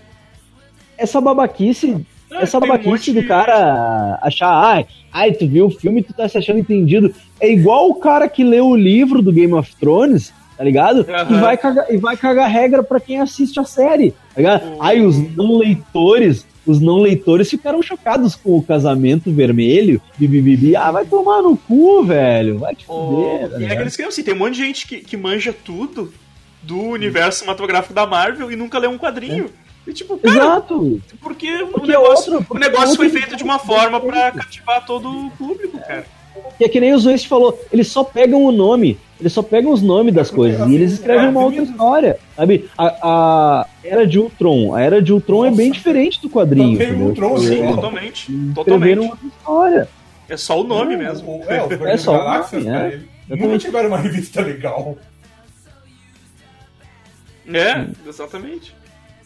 essa babaquice, É, essa um babaquice monte do cara achar, ai, ai, tu viu o filme e tu tá se achando entendido. É igual o cara que leu o livro do Game of Thrones, tá ligado? E Aham. vai cagar, e vai cagar regra pra quem assiste a série, tá ligado? O- Ai, os não leitores, os não leitores ficaram chocados com o casamento vermelho, bibibibi. Ah, vai tomar no cu, velho. Vai te O- fuder. e é aqueles que assim, tem um monte de gente que, que manja tudo do universo cinematográfico da Marvel e nunca leu um quadrinho. E tipo, cara, Exato. porque, o Porque negócio, outro- o negócio foi feito de uma forma pra cativar todo o público, cara. Que é que nem o Zwist falou, eles só pegam o nome, eles só pegam os nomes das coisas e eles escrevem uma outra história, sabe? A, a Era de Ultron, a Era de Ultron é bem diferente do quadrinho, Também o entendeu? Ultron, Tipo, Sim, É. totalmente. Escreveram outra história. É só o nome O- mesmo. o- É, os Guardiões só da o Galáxias, nome, cara, é. nunca tiveram uma revista legal. É, exatamente.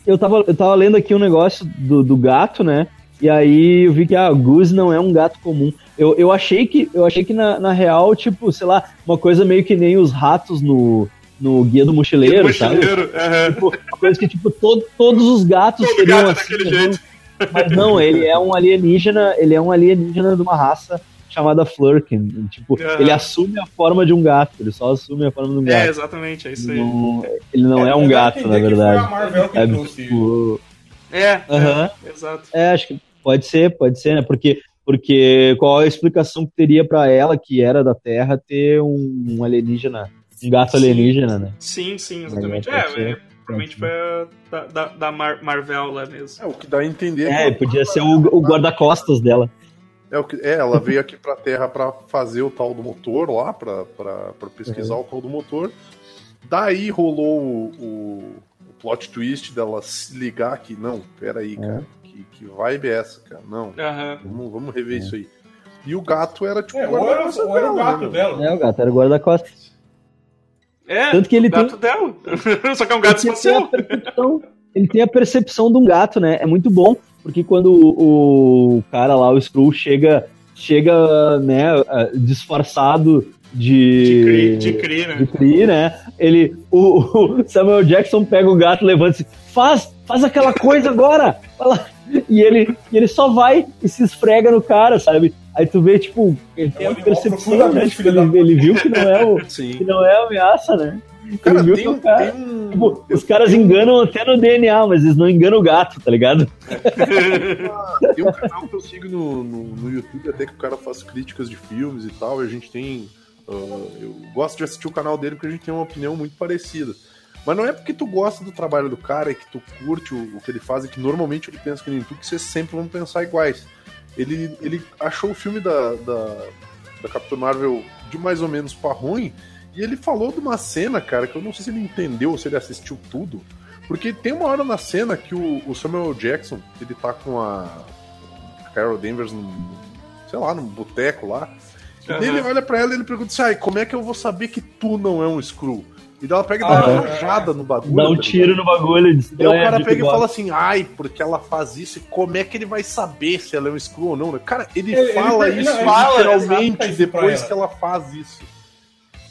Eu tava, eu tava lendo aqui um negócio do, do gato, né? E aí eu vi que ah, o Goose não é um gato comum. Eu, eu achei que, eu achei que na, na real, tipo, sei lá, uma coisa meio que nem os ratos no, no Guia do Mochileiro, sabe? Mochileiro, aham. Tipo, uma coisa que, tipo, todo, todos os gatos Todo seriam gato é assim. daquele né? jeito. Mas não, ele é um alienígena, ele é um alienígena de uma raça chamada Flurkin. Tipo, Aham. ele assume a forma de um gato, ele só assume a forma de um É, gato. exatamente, é isso aí. Não- ele não é, um dá pra gato, na que verdade. Foi a Marvel que É, trouxe. tipo, É, Aham. é, exato. é, acho que pode ser, pode ser, né? Porque, porque qual a explicação que teria pra ela, que era da Terra, ter um, um alienígena, um gato Sim. alienígena, né? Sim, sim, exatamente. É, é, provavelmente foi a da, da, da Mar- Marvel lá mesmo. É o que dá a entender. É, podia ser o, o guarda-costas dela. É, o que, é, ela veio aqui pra Terra pra fazer o tal do motor lá, pra, pra, pra pesquisar o tal do motor. Daí rolou o, o, o plot twist dela se ligar que, não, peraí, cara, que, que vibe é essa, cara? Não, Aham. vamos, vamos rever isso aí. E o gato era tipo. É, ou era, ou era o dela, gato né, dela. É, o gato era o guarda-costas. É, Tanto que ele o gato dela. (laughs) Só que é um gato Ele tem espacial. percepção- ele tem a percepção de um gato, né? É muito bom, porque quando o, o cara lá, o Skrull, chega, chega né, disfarçado de. De Kree, né? de Kree, né? Ele, o, o Samuel Jackson pega o gato, levanta e diz, faz, faz aquela coisa agora! Fala. E ele, e ele só vai e se esfrega no cara, sabe? Aí tu vê, tipo, ele tem a animal percepção, né? Tipo, ele, da ele viu que não é o, (laughs) que não é a ameaça, né? Cara, ele viu tem que o cara. tem um- tipo, os caras enganam até no DNA, mas eles não enganam o gato, tá ligado? (laughs) Tem um (laughs) canal que eu sigo no, no, no YouTube, até que o cara faz críticas de filmes e tal, e a gente tem. ah, eu gosto de assistir o canal dele porque a gente tem uma opinião muito parecida. Mas não é porque tu gosta do trabalho do cara e que tu curte o, o que ele faz e que normalmente ele pensa que nem tu, que vocês sempre vão pensar iguais. Ele, ele achou o filme da, da, da Capitã Marvel de mais ou menos pra ruim, e ele falou de uma cena, cara, que eu não sei se ele entendeu ou se ele assistiu tudo, porque tem uma hora na cena que o, o Samuel Jackson, ele tá com a Carol Danvers num, sei lá, num boteco lá. E daí ele olha pra ela e ele pergunta assim, ai, como é que eu vou saber que tu não é um Screw? E daí ela pega e dá uma rajada no bagulho. Dá um tá tiro no bagulho e Daí o cara Big pega e Boss. fala assim, ai, porque ela faz isso, e como é que ele vai saber se ela é um Screw ou não, né? Cara, ele, Ele- fala ele- isso ele fala, literalmente depois que ela faz isso.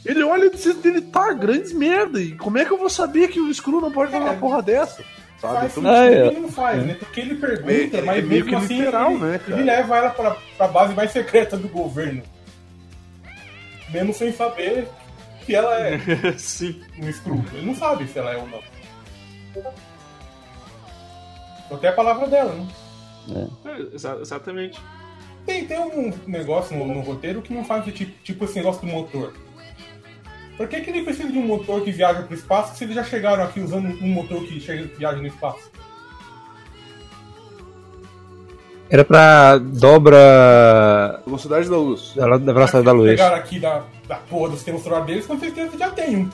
Ele olha e diz, ele tá, grandes merda, e como é que eu vou saber que o Screw não pode fazer uma porra dessa? Sabe? Faz Então, Ah, é. ele não faz, né? Porque ele pergunta, É- é mas meio mesmo que assim literal, ele, né, cara? ele leva ela pra, pra base mais secreta do governo. Mesmo sem saber que ela é (laughs) Sim. um Screw. Ele não sabe se ela é ou não. Até a palavra dela, né? É, exa- exatamente. Tem, tem um negócio no, no roteiro que não faz tipo, tipo esse negócio do motor. Por que, que ele precisa de um motor que viaja pro espaço se eles já chegaram aqui usando um motor que chega, viaja no espaço? Era pra dobra Velocidade da luz. da, da velocidade da luz. Pegaram aqui da, da porra do sistema solar deles, com certeza já tem um.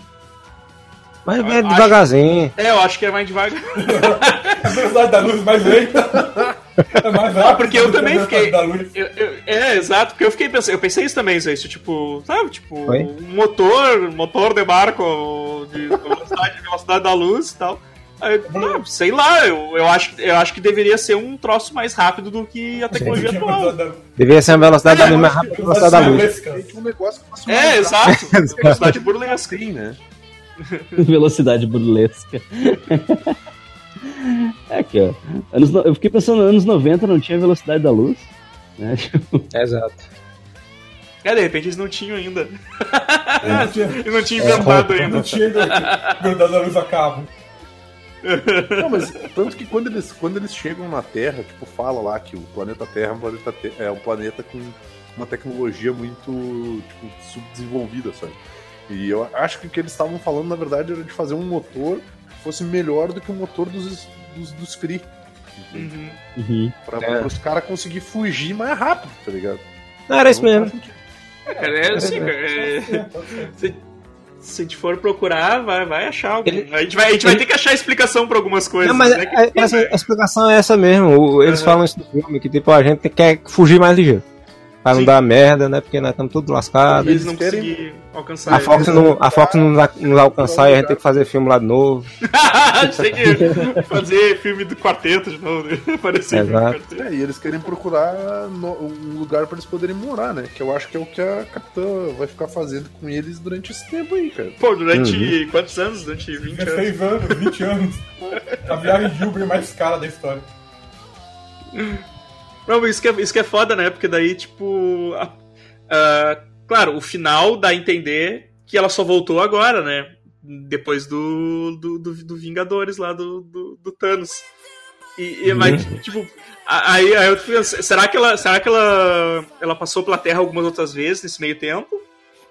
Mas é devagarzinho. É, eu acho que é mais devagar. (laughs) A velocidade da luz mais lenta. (laughs) É mais rápido. Ah, porque eu do que a também velocidade fiquei. Da luz. Eu- eu- é, exato, porque eu fiquei pensando, eu pensei isso também, isso, tipo, sabe, tipo, Foi? um motor, motor de barco de velocidade, velocidade da luz e tal. Ah, sei lá, eu, eu, acho, eu acho que deveria ser um troço mais rápido do que a tecnologia a atual. Devia ser a velocidade da É, luz mais rápida que a velocidade da luz. Um negócio que É, (laughs) exato. (laughs) Velocidade burlesca. Sim, né? (laughs) Velocidade burlesca. é aqui, ó. Anos no- Eu fiquei pensando, anos 90 não tinha velocidade da luz. Né? Exato. É, de repente eles não tinham ainda. Não tinha- Eles não tinham inventado Não ainda. tinha ainda velocidade da luz a cabo. Não, mas tanto que quando eles, quando eles chegam na Terra, tipo, fala lá que o planeta Terra é um planeta, é um planeta com uma tecnologia muito tipo, subdesenvolvida, sabe? E eu acho que o que eles estavam falando, na verdade, era de fazer um motor que fosse melhor do que o motor dos, dos, dos Kree. Uhum. Uhum. Pra, É. os caras conseguir fugir mais rápido, tá ligado? Não, era isso mesmo. Cara, é assim, cara, é- se, a gente for procurar, vai, vai achar algum. Ele- a gente vai, a gente vai ele- ter que achar explicação pra algumas coisas. Não, mas né, que- a, essa- a explicação é essa mesmo. Eles Uhum. falam isso no filme, que tipo, a gente quer fugir mais ligeiro. Pra não Sim. dar merda, né? Porque nós estamos tudo lascados. eles não querem- conseguiram alcançar. A Fox, não, a Fox não nos alcançar e a gente tem que fazer filme lá de novo. (laughs) a gente tem que fazer filme do quarteto de novo, né? (laughs) Aparecer filme do Exato. quarteto. É, e eles querem procurar no- um lugar pra eles poderem morar, né? Que eu acho que é o que a Capitã vai ficar fazendo com eles durante esse tempo aí, cara. Pô, durante Uhum. quantos anos? Durante 20 anos. 16 anos, 20 anos. (laughs) A viagem de Uber mais cara da história. Não, mas isso que, é, isso que é foda, né? Porque daí, tipo. a- a- claro, o final dá a entender que ela só voltou agora, né? Depois do, do, do, do Vingadores lá, do, do, do Thanos. E, e- mas, tipo, aí, aí eu fico pensando, será que, ela, será que ela, ela passou pela Terra algumas outras vezes nesse meio tempo?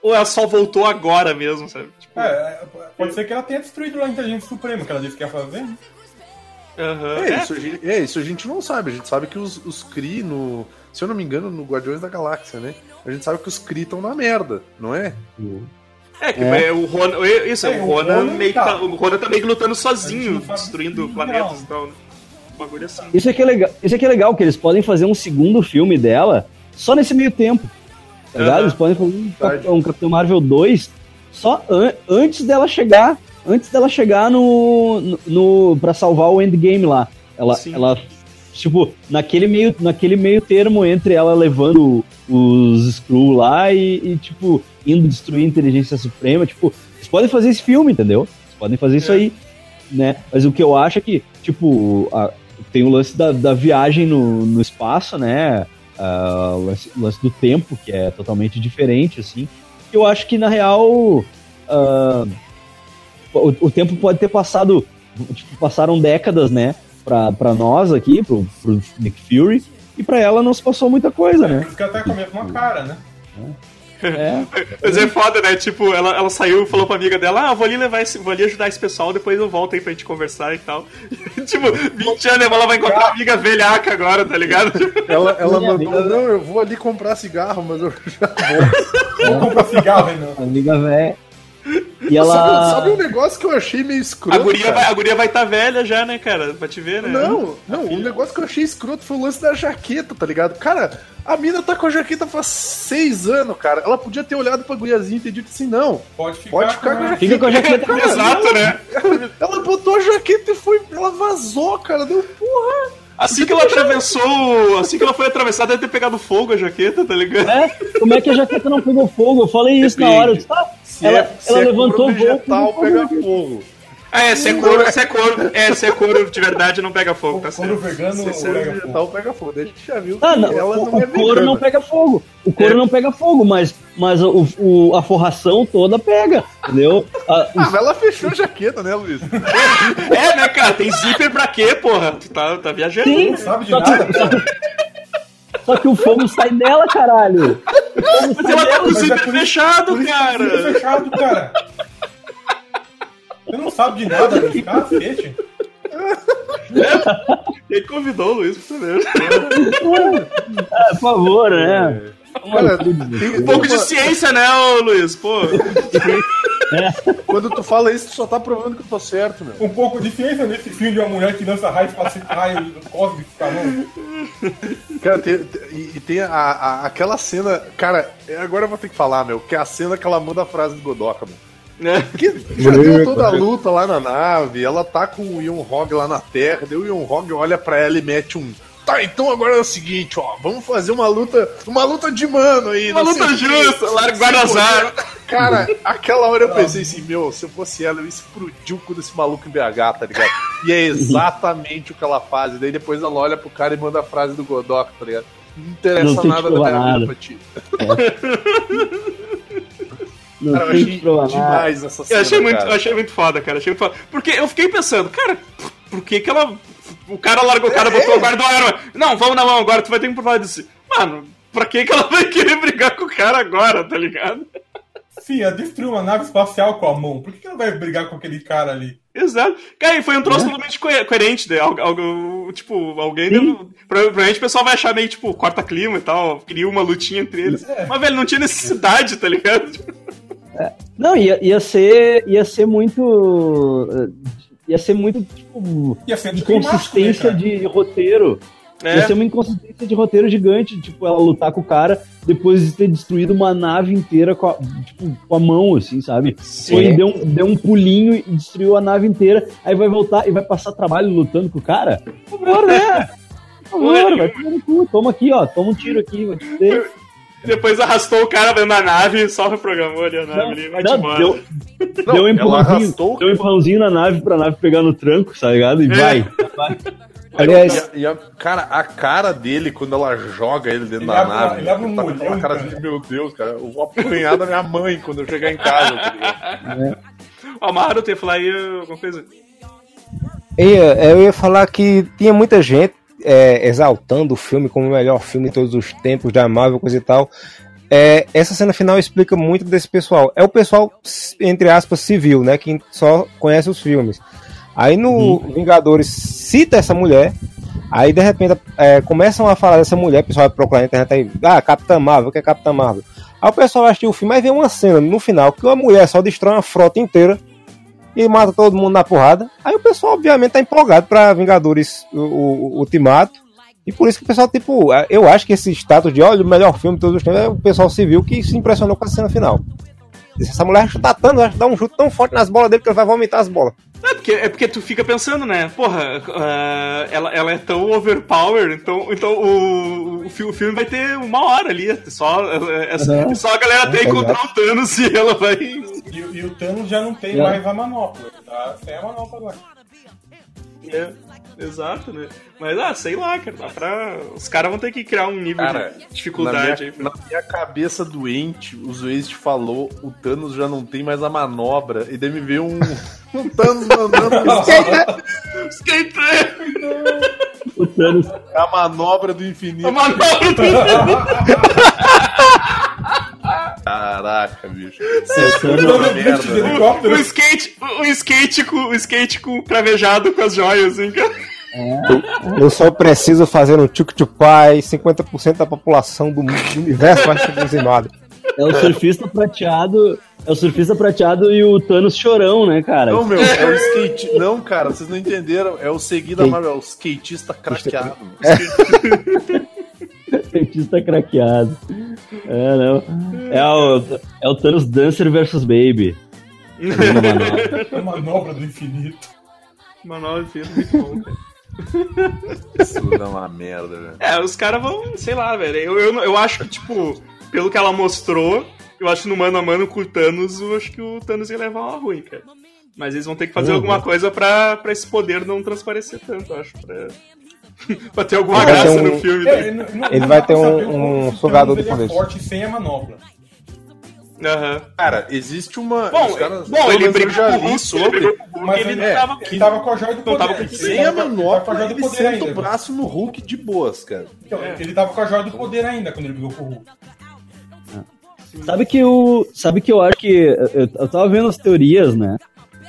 Ou ela só voltou agora mesmo, sabe? Tipo, É, é, pode ser que ela tenha destruído lá a inteligência suprema, que ela disse que ia fazer. né? Aham. É, isso a gente, é, isso a gente não sabe. A gente sabe que os, os Kree, no, se eu não me engano, no Guardiões da Galáxia, né? A gente sabe que os Kree estão na merda, não é? É, que É. é o Ronan. Isso, É, o o Ronan Ronan meio tá. tá, o Ronan tá meio que lutando sozinho, não destruindo que planetas não. e tal, né? Um bagulho assim. Isso aqui é legal. Isso aqui é legal, que eles podem fazer um segundo filme dela só nesse meio tempo. Tá? Aham. Eles podem fazer um, um Capitão Marvel 2 só an- antes dela chegar. Antes dela chegar no, no, no. pra salvar o endgame lá. Ela, Sim. ela tipo, naquele meio, naquele meio termo entre ela levando os Skrull lá e, e, tipo, indo destruir a inteligência suprema, tipo, eles podem fazer esse filme, entendeu? Eles podem fazer isso aí, né? Mas o que eu acho é que, tipo, a- tem o lance da, da viagem no, no espaço, né? Ah, o lance, o lance do tempo, que é totalmente diferente, assim. Eu acho que, na real, ah, o, o tempo pode ter passado, tipo, passaram décadas, né? Pra, pra nós aqui, pro, pro Nick Fury, e pra ela não se passou muita coisa, né? isso que ela tá com a mesma cara, né? É, (laughs) Mas é foda, né? Tipo, ela, ela saiu e falou pra amiga dela: Ah, vou ali levar esse, vou ali ajudar esse pessoal, depois eu volto aí pra gente conversar e tal. (laughs) tipo, 20 anos ela vai encontrar a amiga velhaca agora, tá ligado? (laughs) Ela, ela Minha mandou, amiga- não, eu vou ali comprar cigarro, mas eu já vou. Vou comprar cigarro, hein, não. amiga véia. E Sabe, ela. sabe um negócio que eu achei meio escroto? A guria, cara? vai, a guria vai tá velha já, né, cara? Pra te ver, né? Não, não, um negócio que eu achei escroto foi o lance da jaqueta, tá ligado? Cara, a mina tá com a jaqueta faz seis anos, cara. Ela podia ter olhado pra guriazinha e ter dito assim, não, Pode ficar, pode ficar com a jaqueta. Fica com a jaqueta. Exato, né? (laughs) Ela botou a jaqueta e foi. Ela vazou, cara. Deu porra. Assim que ela atravessou, assim que ela foi atravessar, deve ter pegado fogo a jaqueta, tá ligado? É, como é que a jaqueta não pegou fogo? Eu falei isso na hora. Eu disse, tá, Se ela, é, ela é levantou o voo. vegetal, pega fogo. fogo. Ah, é, se é couro, se é couro, é, se é couro de verdade não pega fogo, tá Couro certo. vegano Se é pega fogo. vegetal, pega fogo. A gente já viu Ah, não, ela o, não é o couro não pega fogo. O couro É. não pega fogo, mas, mas o, o- a forração toda pega, entendeu? A- Ah, mas ela fechou a jaqueta, né, Luiz? (laughs) É, né, cara? Tem zíper pra quê, porra? Tu tá, tá viajando. Sim, Não sabe de só nada, que, só, que, só que o fogo sai dela, caralho. Mas ela tá com o é zíper fechado, fica cara. fechado, cara. Você não sabe de nada, Luiz. Cacete. Quem convidou o Luiz pra você ver? Ah, por favor, né? Cara, tem Um pouco de ciência, né, ô Luiz? Pô. Quando tu fala isso, tu só tá provando que eu tô certo, meu. Um pouco de ciência nesse filme de uma mulher que lança raio, espaci- raio cósmico com a mão. Cara, tem, tem- e, e tem a, a- aquela cena. Cara, agora eu vou ter que falar, meu, que é a cena que ela manda a frase do Godoka, meu. Né? Que já deu toda a luta lá na nave, ela tá com o Ion Hog lá na Terra, daí o Ion Hog olha pra ela e mete um. Tá, então agora é o seguinte, ó, vamos fazer uma luta, uma luta de mano aí. Uma luta justa, larga Guarazar. Cara, aquela hora eu pensei assim, meu, se eu fosse ela, eu ia explodir o cu desse maluco em BH, tá ligado? E é exatamente o que ela faz. E daí depois ela olha pro cara e manda a frase do Godok, tá ligado? Não interessa Não nada da minha vida nada. pra ti. (laughs) Não Cara, eu achei demais essa cena. Eu achei muito, cara. eu achei muito foda, cara. Achei muito foda. Porque eu fiquei pensando, cara, por que que ela. O cara largou o cara, botou o guarda arma. Não, vamos na mão agora, tu vai ter que provar disso. Mano, pra que que ela vai querer brigar com o cara agora, tá ligado? Sim, ela destruiu uma nave espacial com a mão. Por que que ela vai brigar com aquele cara ali? Exato. Cara, e foi um troço totalmente coe- coerente, né? Algo, algo- tipo, alguém. Pro- provavelmente o pessoal vai achar meio, tipo, corta clima e tal, cria uma lutinha entre eles. Mas, velho, não tinha necessidade, tá ligado? (laughs) Não, ia, ia ser. Ia ser muito. Ia ser muito, tipo. Ia ser inconsistência né, cara? de roteiro. É. Ia ser uma inconsistência de roteiro gigante, tipo, ela lutar com o cara depois de ter destruído uma nave inteira com a, tipo, com a mão, assim, sabe? Foi, deu, um, deu um pulinho e destruiu a nave inteira, aí vai voltar e vai passar trabalho lutando com o cara? Por favor, né? Por favor, vai tomar no cu, toma aqui, ó, toma um tiro aqui, vai te fuder. Depois arrastou o cara dentro da nave, só reprogramou ali a nave ali, vai Não, embora. deu, Não, deu, um empurrãozinho, arrastou- deu um empurrãozinho na nave pra nave pegar no tranco, tá ligado? E vai, vai. Aliás, E a, cara, a cara dele quando ela joga ele dentro Ele da abre- nave. ele abre um tá molhão, cara cara. de meu Deus, cara. Eu vou apanhar da minha mãe quando eu chegar em casa, tá ligado? O Amaro, tem que falar aí alguma coisa? Eu ia falar que tinha muita gente é, exaltando o filme como o melhor filme de todos os tempos da Marvel, coisa e tal. É, essa cena final explica muito desse pessoal. É o pessoal, entre aspas, civil, né? Que só conhece os filmes. Aí no Vingadores cita essa mulher. Aí de repente é, começam a falar dessa mulher, o pessoal vai procurar na internet aí, ah, Capitã Marvel, o que é Capitã Marvel? Aí o pessoal assistiu o filme, aí vem uma cena no final que uma mulher só destrói uma frota inteira e mata todo mundo na porrada. Aí o pessoal, obviamente, tá empolgado pra Vingadores o, o- Ultimato. E por isso que o pessoal, tipo, eu acho que esse status de olha, o melhor filme de todos os tempos é o pessoal civil que se impressionou com a cena final. Essa mulher chuta tanto, vai dar um chute tão forte nas bolas dele que ele vai vomitar as bolas. É porque, é porque tu fica pensando, né? Porra, ah, ela, ela é tão overpower, então, então o, o, o filme vai ter uma hora ali. Só, é, Uhum. só a galera até encontrar o Thanos e ela vai. E, e o Thanos já não tem É. mais a manopla. Tá sem a manopla agora. É, exato, né? Mas, ah, sei lá, cara. Dá pra... Os caras vão ter que criar um nível Cara, de Na dificuldade minha, aí. na minha cabeça doente, o Zwest falou, o Thanos já não tem mais a manobra, e daí me veio um, (laughs) um Thanos mandando (laughs) Skate! O Thanos. a manobra do infinito. A manobra do (laughs) Caraca, bicho. o é. O skate, o skate com o skate com cravejado com as joias, assim, cara. Eu só preciso fazer um tchuk-tchupai, 50% da população do, universo vai ser dizimada. é o surfista prateado. É o surfista prateado e o Thanos chorão, né, cara? Não, meu, é o skate. Não, cara, vocês não entenderam. É o seguido da Marvel, é o skatista craqueado. (laughs) Cientista craqueado. É, não. É o, é o Thanos Dancer versus Baby. (laughs) Fazendo manobra. Manobra do infinito. Manobra do infinito, muito bom, cara. Isso dá uma merda, velho. É, os caras vão, sei lá, velho. Eu, eu, eu acho que, tipo, pelo que ela mostrou, eu acho que no mano a mano com o Thanos, eu acho que o Thanos ia levar uma ruim, cara. Mas eles vão ter que fazer Uhum. alguma coisa pra, pra esse poder não transparecer tanto, eu acho. Pra, (laughs) pra ter alguma ter graça um- no filme. É, né? não- não Ele vai ter um- um sugador de ele é forte sem a manopla. Aham. Cara, existe uma. Bom, caras- bom, ele eu brigou já com o sobre. ele Mas ele ele, não tava ele tava com a joia do não poder. tava com- Ele Sem a ele manopla, ele poder senta ainda. o braço no Hulk de boas, cara. Então, Ele tava com a joia do poder ainda quando ele brigou com o Hulk. Sabe que o. Sabe que eu acho que. Eu, eu tava vendo as teorias, né?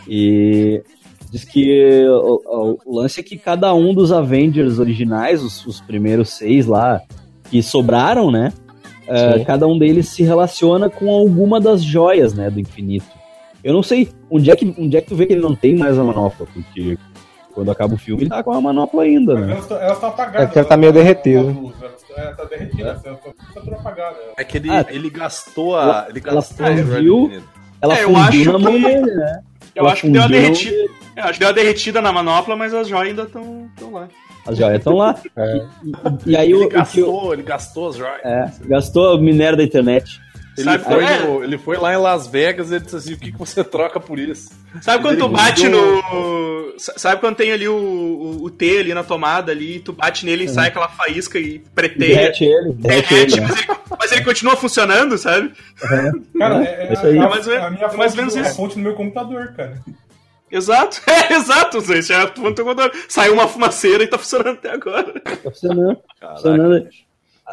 E diz que o, o- o lance é que cada um dos Avengers originais, os, os primeiros seis lá, que sobraram, né? é, Sim. cada um deles se relaciona com alguma das joias, né? Do infinito. Eu não sei onde é que, onde é que tu vê que ele não tem mais a manopla, porque quando acaba o filme ele tá com a manopla ainda, né? elas tão apagadas. É que ela tá meio derretida. É, tá derretida. Ela tá tá tudo apagada. É que ele, Ah, ele gastou a. Ele ela gastou a joia do fundiu-. Ela É, eu fundiu acho na mão dele, né? Eu Ela acho que deu uma derretida. Eu acho que deu uma derretida na manopla, mas as joias ainda estão lá. As joias estão lá. É. E, e aí o, Ele o gastou, ele gastou as joias. É, gastou o minério da internet. Ele, Sabe foi é? no- ele foi lá em Las Vegas e ele disse assim: o que, que você troca por isso? Sabe quando tu bate mudou- no. Sa- Sabe quando tem ali o, o, o T ali na tomada ali, tu bate nele e sai aquela faísca e preteia. Derrete ele, derrete ele. Derrete, né? mas ele, mas ele continua funcionando, sabe? Cara, Uhum, é, é, é isso aí. a, Mas é- a minha mais fonte, ou menos do, a isso. fonte do meu computador, cara. Exato, (laughs) é exato, teu computador. Saiu uma fumaceira e tá funcionando até agora. Tá funcionando. funcionando.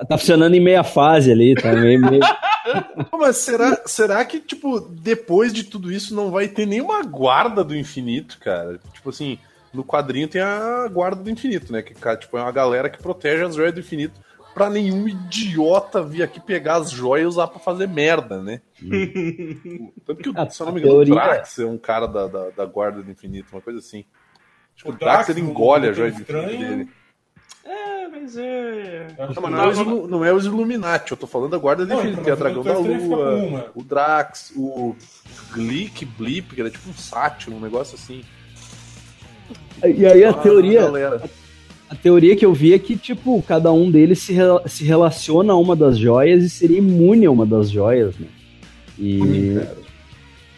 Tá funcionando em meia fase ali, tá meio, meio... (laughs) Mas será, será que, tipo, depois de tudo isso não vai ter nenhuma guarda do infinito, cara? Tipo assim, no quadrinho tem a guarda do infinito, né? Que, tipo, é uma galera que protege as joias do infinito pra nenhum idiota vir aqui pegar as joias e usar pra fazer merda, né? Tanto que, o- se eu não me a engano, teoria- o Drax é um cara da, da, da guarda do infinito, uma coisa assim. Acho que O o Drax, Drax, ele no- engole a joia do infinito dele. É, mas é. Não, que mas não é, os, Não, é os Illuminati, eu tô falando da Guarda do Infinito, então, tem a Dragão da Lua, o Drax, o Glick, Blip, que era tipo um sátiro, um negócio assim. E aí a Ah, teoria, galera. A teoria que eu vi é que, tipo, cada um deles se, rela- se relaciona a uma das joias e seria imune a uma das joias, né? E,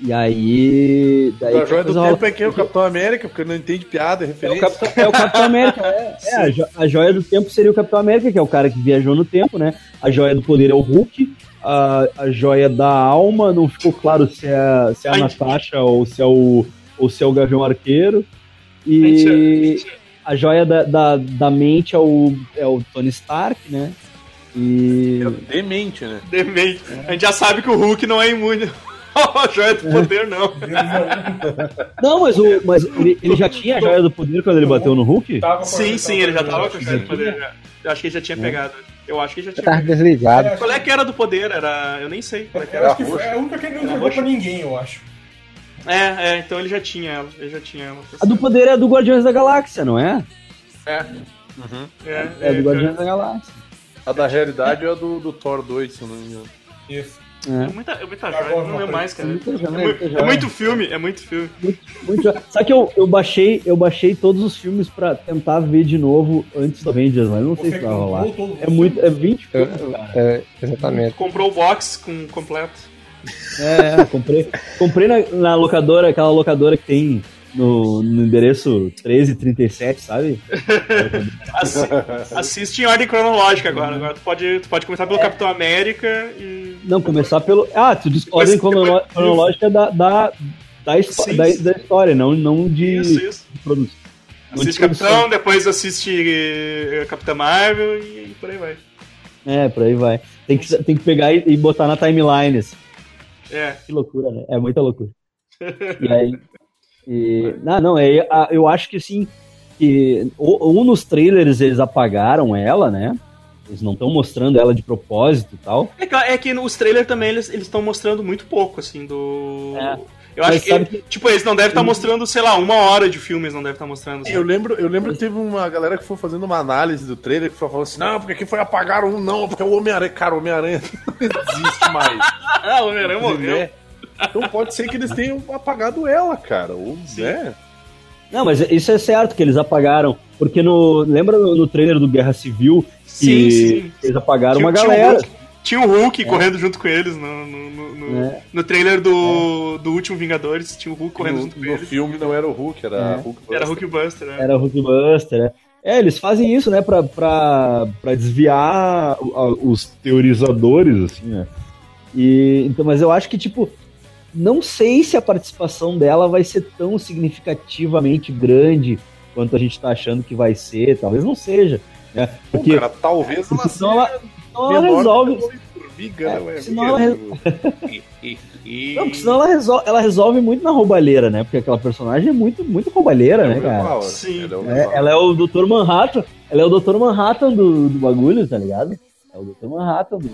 e aí... Daí a joia do coisa rola. tempo é quem? O Capitão América, porque não entende piada, é É o, referência. Capitão, é o Capitão América, é. (laughs) É, a, jo- a joia do tempo seria o Capitão América, que é o cara que viajou no tempo, né? A joia do poder é o Hulk. A, a joia da alma, não ficou claro se é, se é a Ai. Natasha ou se é o, ou se é o Gavião Arqueiro. A gente- E a joia da, da, da mente é o, é o Tony Stark, né? E. É demente, né? Demente. A gente já sabe que o Hulk não é imune. (laughs) A joia do poder, não. (laughs) Não, mas, o, mas ele, ele já tinha a joia do poder quando ele bateu no Hulk? Tava com a- Sim, sim, ele já tava com a joia do poder. já. Eu acho que ele já tinha pegado. Eu acho que ele já Eu tinha tava pegado. desligado. Qual é que era do poder? Era. Eu nem sei. Qual é, que Eu era. acho que foi é a única que ele não jogou pra ninguém, eu acho. É, é, então ele já tinha ela. Ele já tinha ela. A do poder é a do Guardiões da Galáxia, não é? É. É, É a do Guardiões da Galáxia. A da realidade é a do, do Thor 2, se eu não me engano. Isso. É muita, é muita joia, Agora, não lembro mais, cara. Muita joia, É, muita muito, é joia. muito filme, é muito filme. Muito jo- Só que eu, eu baixei, eu baixei todos os filmes pra tentar ver de novo antes do Avengers, mas não sei se vai rolar. É muito, é 20 É, filmes, cara. é, exatamente. Comprou o box com completo. É, é, (laughs) comprei, comprei na, na locadora, aquela locadora que tem no, no endereço 1337, sabe? Assi- assiste em ordem cronológica agora. Agora tu pode, tu pode começar pelo Capitão América e. Não, começar pelo. Ah, tu Depois- crono- depois- cronológica da, da, da, da, da história, não, não de, Isso, isso. de produção. Assiste produção. Capitão, depois assiste eh, Capitã Marvel e por aí vai. É, por aí vai. Tem que, tem que pegar e, e botar na timeline. assim. É. Que loucura, né? É muita loucura. (laughs) E aí. E, não, não, é, eu acho que assim. Que, ou, ou nos trailers eles apagaram ela, né? Eles não estão mostrando ela de propósito e tal. É que, é que nos trailers também eles estão mostrando muito pouco, assim, do. É. Eu Mas acho que, sabe que- Tipo, eles não devem estar mostrando, sei lá, uma hora de filme, eles não devem estar mostrando. Eu lembro, eu lembro que teve uma galera que foi fazendo uma análise do trailer que foi falando assim: não, porque aqui foi apagar um, não, porque o Homem-Aranha. Cara, o Homem-Aranha (laughs) não existe mais. Ah, (laughs) o Homem-Aranha morreu. Né? Então pode ser que eles tenham apagado ela, cara. Ou, né? Não, mas isso é certo que eles apagaram. Porque no. Lembra no, no trailer do Guerra Civil que Sim, sim. eles apagaram Tinha- uma tinha galera. Hulk- Tinha o Hulk correndo junto com eles no, no, no, no- É. no trailer do, do último Vingadores. Tinha o Hulk correndo No, junto com no eles. filme não era o Hulk, era É. Hulk Era Hulk Buster, né? Era Hulkbuster, né? É, eles fazem isso, né, pra, pra, pra desviar os teorizadores, assim, né? E, então, mas eu acho que, tipo, não sei se a participação dela vai ser tão significativamente grande quanto a gente tá achando que vai ser. Talvez não seja, né? Pô, Porque cara, talvez porque ela, seja senão ela resolve. É, senão ela Não, porque senão ela resolve, ela resolve muito na roubalheira, né? Porque aquela personagem é muito, muito roubalheira, né, cara? Sim. Ela é o É, ela é o Dr. Manhattan. Ela é o Dr. Manhattan do, do bagulho, tá ligado? É o Dr. Manhattan do,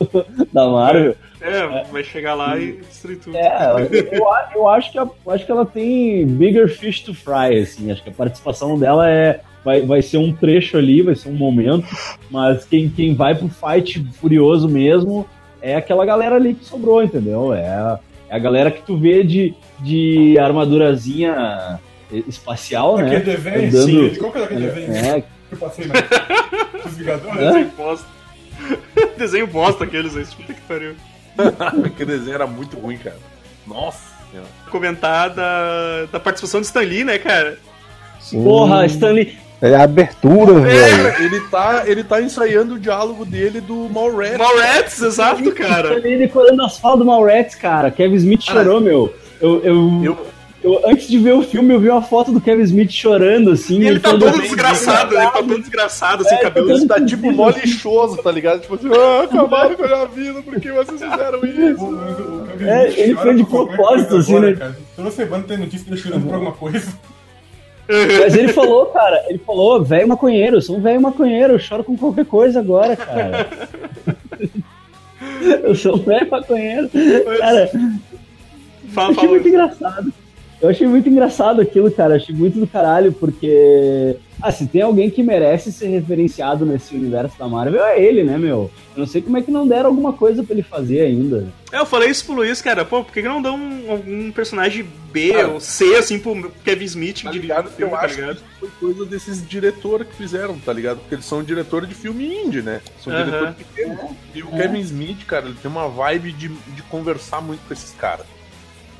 (laughs) da Marvel. É, vai chegar lá e destruir tudo. É, eu, eu acho que a- eu acho que ela tem bigger fish to fry, assim. Acho que a participação dela é vai, vai ser um trecho ali, vai ser um momento, mas quem, quem vai pro fight furioso mesmo é aquela galera ali que sobrou, entendeu? É a, é a galera que tu vê de, de armadurazinha espacial, né? Aquele desenho, Andando- sim. Qual que era aquele desenho? É, que eu passei na... Os Vingadores? Bosta. (laughs) Desenho bosta aqueles aí, puta que pariu. (laughs) Aquele desenho era muito ruim, cara. Nossa. Comentar da, da participação de Stan Lee, né, cara? Porra, Stanley. É a abertura, velho. Cara, ele tá, ele tá ensaiando o diálogo dele do Mallrats. Mallrats, exato, cara. Stanley decorando as falas do Mallrats, cara. Kevin Smith chorou, meu. Eu, eu, Eu- eu- antes de ver o filme, eu vi uma foto do Kevin Smith chorando, assim. E ele tá todo bem- desgraçado, ele tá todo desgraçado, assim, É, cabelo. tá Ele tá tipo mó lixoso, tá ligado? Tipo assim, ah, acabaram com a minha vida, por que vocês fizeram isso? o- o Kevin É, ele foi de propósito, assim, agora, né? cara. Toda semana tem notícia dele chorando por alguma coisa. Mas ele falou, cara, ele falou, velho maconheiro, eu sou um velho maconheiro, eu choro com qualquer coisa agora, cara. (laughs) eu sou um velho maconheiro. Cara, Fala, fala. muito engraçado. Eu achei muito engraçado aquilo, cara. Achei muito do caralho, porque. Ah, se tem alguém que merece ser referenciado nesse universo da Marvel, é ele, né, meu? Eu não sei como é que não deram alguma coisa pra ele fazer ainda. É, eu falei isso pro Luiz, cara, pô, por que não dão um, algum personagem B Cara, ou C, assim, pro Kevin Smith Tá ligado? filme, Eu tá acho ligado? que foi coisa desses diretores que fizeram, tá ligado? Porque eles são diretores de filme indie, né? São Aham. diretores pequenos. E o Kevin Smith, cara, ele tem uma vibe de, de conversar muito com esses caras,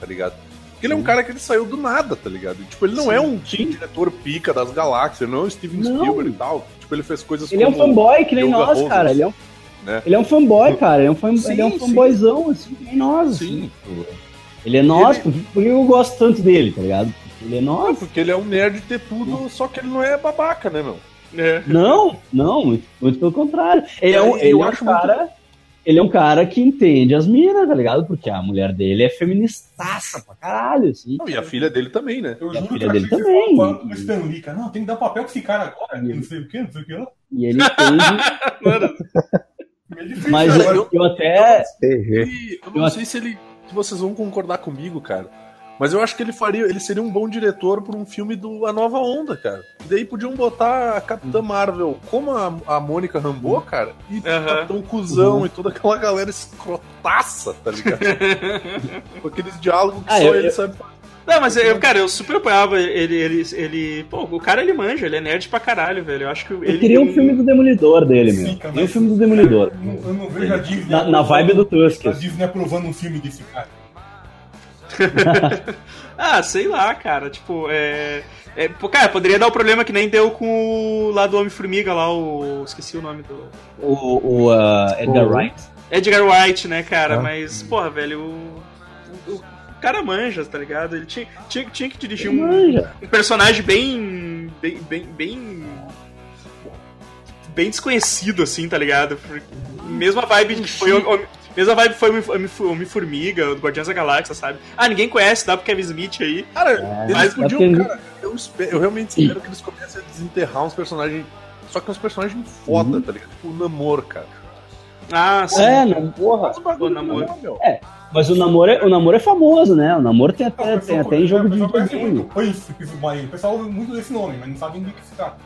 tá ligado? Porque ele é um cara que ele saiu do nada, tá ligado? Tipo, ele não é um diretor pica das galáxias, ele não é o Steven Não. Spielberg e tal. Tipo, ele fez coisas Ele é um fanboy que nem Yoga nós, Roses, cara. Ele é um, né? ele é um fanboy, cara. Ele é um, fan, Sim, ele é um sim. fanboyzão, assim, que nem nós. assim. Sim. Ele é nós, Ele- por, que eu gosto tanto dele, tá ligado? Ele é Não, nós. porque ele é um nerd de ter tudo, só que ele não é babaca, né, meu? É. Não, não, muito, muito pelo contrário. Ele é um, Eu ele é um acho muito- cara. Ele é um cara que entende as minas, tá ligado? Porque a mulher dele é feministaça pra caralho, assim. Não, e a filha dele também, né? Eu E a juro filha que dele também. você falava com o Stan Lee, cara. Não, tem que dar papel pra esse cara agora. Não sei o que, não sei o que lá. E ele entende. (laughs) Mas eu, eu até. Eu não Eu- sei se ele. Se vocês vão concordar comigo, cara. Mas eu acho que ele faria, ele seria um bom diretor para um filme do A Nova Onda, cara. E daí podiam botar a Capitã Marvel como a, a Mônica Rambeau, cara, e o Capitão Cusão e toda aquela galera escrotaça, tá ligado? (laughs) Com aqueles diálogos que Ah, só eu- ele eu- sabe fazer. Não, mas eu, cara, eu super apoiava ele, ele, ele. Pô, o cara ele manja, ele é nerd pra caralho, velho. Eu acho que ele. Eu queria um filme do Demolidor dele mesmo. Sim, cara, Queria um filme do Demolidor. Eu não, eu não vejo a Disney. Na, na vibe do Tusk. A Disney aprovando um filme desse cara. (laughs) Ah, sei lá, cara. Tipo, é. é, pô, cara, poderia dar o problema que nem deu com o lá do Homem-Formiga, lá, o. Esqueci o nome do. O, o uh, Edgar Wright. Edgar Wright, né, cara? Ah. Mas, porra, velho, o. O, cara manja, tá ligado? Ele tinha, tinha, tinha que dirigir um, um personagem bem. bem. bem. bem. bem desconhecido, assim, tá ligado? Mesma vibe que foi. Mesma vibe foi Homem-Formiga, do Guardiões da Galáxia, sabe? Ah, ninguém conhece, dá pro Kevin Smith aí. Cara, É, eles mas- podiam, porque- cara, eu, espero- eu realmente espero que eles comecem a desenterrar uns personagens. Só que uns personagens foda, tá ligado? Tipo o Namor, cara. Ah, sim. É, não, porra. O Namor. legal, meu. Mas o namoro, é, o namoro é famoso, né? O namoro tem até, tem até em jogo de O pessoal conhece videogame. O pessoal usa muito desse nome, mas não sabe do que se trata.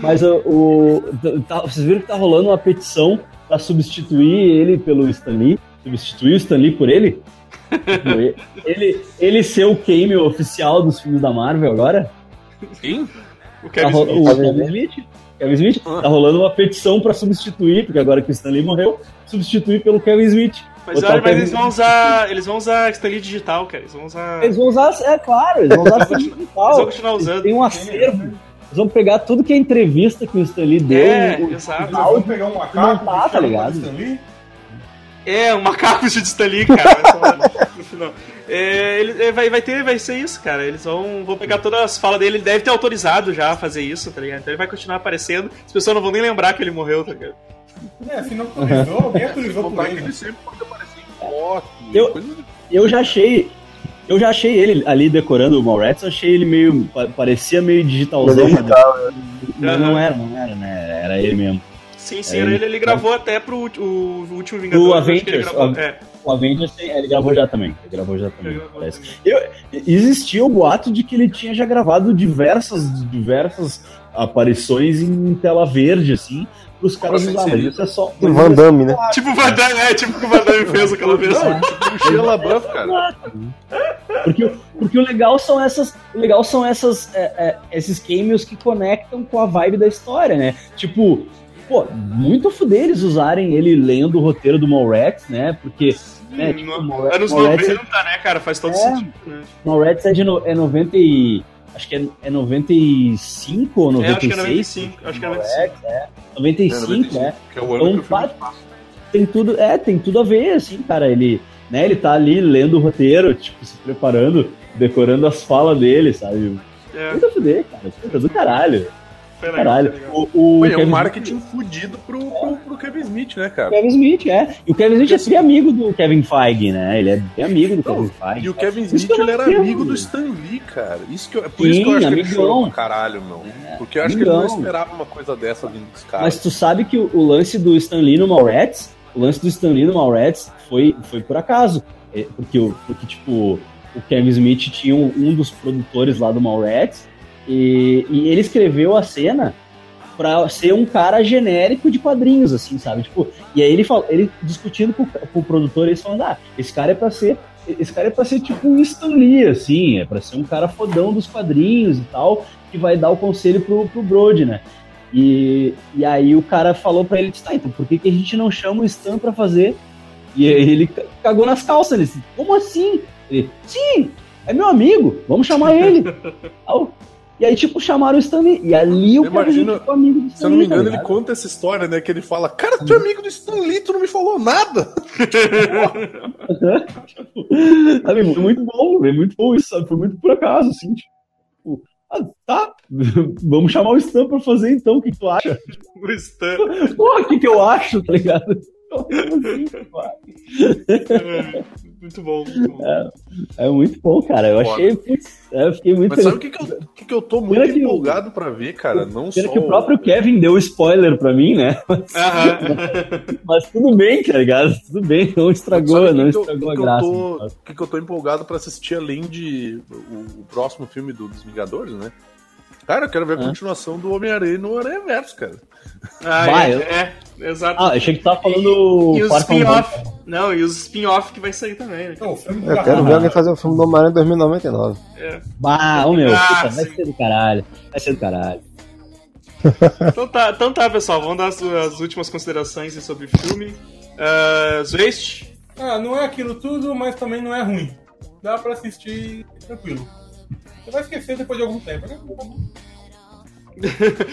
Mas o, o- tá- vocês viram que tá rolando uma petição pra substituir ele pelo Stan Lee? Substituir o Stan Lee por ele? Tipo, ele, ele ser o cameo oficial dos filmes da Marvel agora? Quem? O Tá Kevin ro- Smith. o Kevin Smith? Kevin Smith? Tá rolando uma petição pra substituir, porque agora que o Stan Lee morreu, substituir pelo Kevin Smith. Mas olha, mas eles vão usar. Eles vão usar Stanley digital, cara. Eles vão usar. Eles vão usar, é claro, eles vão usar Lee (laughs) Eles digital. vão continuar usando. Tem um acervo. Eles vão pegar tudo que é entrevista que o Stan Lee deu. É, o- exato. Eles vão pegar um macaco, Não tá, tá ligado? É, um macaco de Stan Lee, cara. Final. É, ele, é, vai, vai ter, vai ser isso, cara. Eles vão, vão pegar todas as falas dele. Ele deve ter autorizado já a fazer isso, tá ligado? Então ele vai continuar aparecendo. As pessoas não vão nem lembrar que ele morreu, tá ligado? É, se não autorizou, alguém autorizou (laughs) por Botar ele. que ele sempre pode aparecer em foto. Eu- coisa Eu já achei. Eu já achei ele ali decorando o Mallrats, eu achei ele meio. pa- parecia meio digitalzão. Mas é digital, Mas não era, não era, né? Era ele mesmo. Sim, sim, É, ele, ele- ele gravou até pro o, o último Vingador. O eu acho que ele Avengers, gravou- o- é. O Avengers, ele gravou já também. Ele gravou já também. Parece. também. Eu, existia o boato de que ele tinha já gravado diversas, diversas aparições em tela verde, assim, pros caras usarem. Mas seria? isso é só. O Van Damme, né? Tipo o Van Damme, é, tipo o que o Van Damme fez aquela vez. Tipo o LaBeouf, cara. Porque, porque o legal são essas, o legal são essas, é, é, esses cameos que conectam com a vibe da história, né? Tipo, pô, muito fuder eles usarem ele lendo o roteiro do Mallrats, né? Porque né, tipo, No- Mallrats- Anos Mallrats 90, né, cara? Faz todo É. sentido, né? Mallrats é de no, é 90 e, acho que é, é 95 ou É, acho que é 96? 95. Acho que é 95. Mallrats, é, 95, né? Que é o ano que o Então, filme pá, tem tudo, é, tem tudo a ver, assim, cara. Ele, né, ele tá ali lendo o roteiro, tipo, se preparando, decorando as falas dele, sabe? É, Muito a fuder, cara. Puta do caralho. Legal, Caralho. O, o Foi, é um marketing fudido pro, pro, pro Kevin Smith, né, o cara? Kevin Smith, é. E o Kevin Smith é bem amigo do Kevin Feige, né? Ele é bem amigo do Kevin Feige. E o Kevin Isso Smith que ele era entendo. amigo do Stan Lee, cara. Isso que eu, é por isso Sim, que eu acho que ele amigão. chorou pra caralho, meu. Porque eu acho que ele não amigão. esperava uma coisa dessa vindo dos caras. Mas tu sabe que o, o lance do Stan Lee no Mallrats, o lance do Stan Lee no Mallrats foi, foi por acaso. É, porque, porque, tipo, o Kevin Smith tinha um, um dos produtores lá do Mallrats e, e ele escreveu a cena pra ser um cara genérico de quadrinhos, assim, sabe? Tipo, e aí ele, fala, ele discutindo com, o- com o produtor, eles falando, ah, esse cara é pra ser. Esse cara é pra ser tipo um Stan Lee, assim, é pra ser um cara fodão dos quadrinhos e tal, que vai dar o conselho pro, pro Brody, né? E, e aí o cara falou pra ele, tá, então por que, que a gente não chama o Stan pra fazer? E aí ele ca- cagou nas calças, ele disse, como assim? Ele, sim, é meu amigo, vamos chamar ele. (laughs) E aí, tipo, chamaram o Stan Lee. E ali o Smith ficou amigo do Stan Se eu não me tá engano, ele ligado? conta essa história, né? Que ele fala, cara, tu é amigo do Stan Lee, tu não me falou nada. (laughs) Sabe, foi muito bom, é muito bom isso, sabe? Foi muito por acaso, assim, tipo, ah, tá, (laughs) vamos chamar o Stan pra fazer então, o que tu acha? (laughs) O Stan. Pô, o que que eu acho, tá ligado? Assim? Muito bom, muito bom. É muito bom, cara. Eu Foda. achei. putz, eu fiquei muito Mas sabe o feliz. que, que, eu, que, que eu tô muito que o- empolgado pra ver, cara? Não Pena só. que o próprio Kevin deu spoiler pra mim, né? Mas, Aham. mas tudo bem, tá ligado? Tudo bem, não estragou, que não que eu- estragou a que eu graça. tô- O que, que eu tô empolgado pra assistir além de o, o próximo filme do, dos Vingadores, né? Cara, eu quero ver a continuação do Homem-Aranha no Aranha Verso, cara. Ah, Vai, é, eu- é, exato. Ah, achei que tu tava falando e os Far From spin-off. Não, e os spin-off que vai sair também, né? Não, o filme Eu quero ver alguém fazer o filme do Homem-Aranha em 2099. É. Bah, ô meu, Ah, puta, vai ser do caralho. Vai ser do caralho. (laughs) Então tá, então tá, pessoal. Vamos dar as, as últimas considerações sobre o filme. Uh, Zwest, Ah, não é aquilo tudo, mas também não é ruim. Dá pra assistir tranquilo. Você vai esquecer depois de algum tempo, né? (laughs)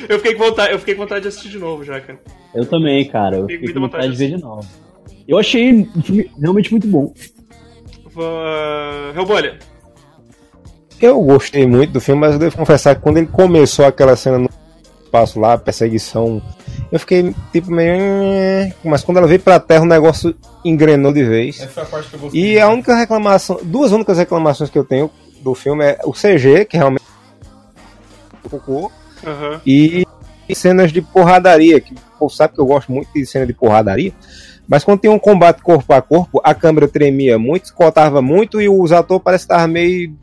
eu, fiquei com vontade, eu fiquei com vontade de assistir de novo já, cara. Eu também, cara. Eu fiquei com vontade de ver de novo. Eu achei filme realmente muito bom. Uh, Hellbolha. Eu gostei muito do filme, mas eu devo confessar que quando ele começou aquela cena no espaço lá, perseguição, eu fiquei tipo meio. "Eh", Mas quando ela veio pra terra, o negócio engrenou de vez. Essa é a parte que eu gostei. E a única reclamação, duas únicas reclamações que eu tenho do filme é o CG, que realmente cocô, Aham. e cenas de porradaria, que o povo sabe que eu gosto muito de cena de porradaria. Mas quando tem um combate corpo a corpo, a câmera tremia muito, cortava muito e os atores parecem estar meio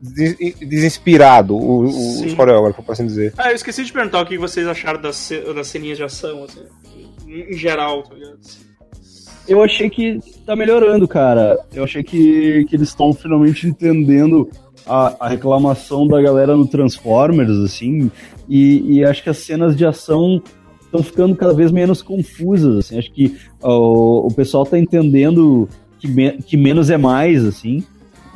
des- desinspirado, o- Sim. os coreógrafos, por assim dizer. Ah, eu esqueci de perguntar o que vocês acharam das, das ceninhas de ação, assim, em geral, tá ligado? Eu achei que tá melhorando, cara. Eu achei que, que eles estão finalmente entendendo a, a reclamação da galera no Transformers, assim, e, e acho que as cenas de ação estão ficando cada vez menos confusas, assim. Acho que ó, o pessoal tá entendendo que, me- que menos é mais, assim,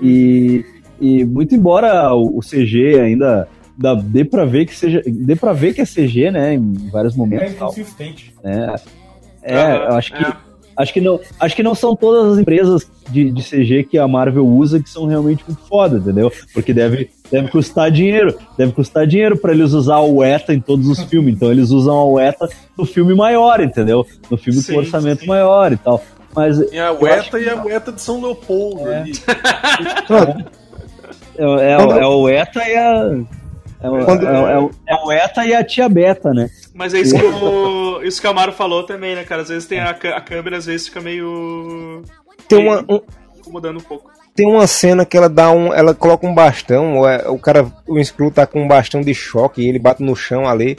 e, e muito embora o, o CG ainda dá, dê pra ver que seja, dê pra ver que é CG, né, em vários É momentos, tal, inconsistente. né? É, Ah, eu acho que é. Acho que não, acho que não são todas as empresas de, de CG que a Marvel usa que são realmente muito foda, entendeu? Porque deve, deve custar dinheiro, deve custar dinheiro pra eles usar o ETA em todos os (laughs) filmes. Então eles usam a UETA no filme maior, entendeu? No filme Sim, com orçamento sim. maior e tal. Mas Tem a Ueta e a Ueta de São Leopoldo ali. (laughs) é, é, Quando- é o ETA e a é o, Quando- é, o- é o ETA e a tia Beta, né? Mas é isso que, o, isso que o Amaro falou também, né, cara? Às vezes tem a, a câmera, às vezes fica meio. Tem uma, um- incomodando um pouco. tem uma cena que ela dá um. Ela coloca um bastão, é- o cara, o Skrull tá com um bastão de choque e ele bate no chão ali.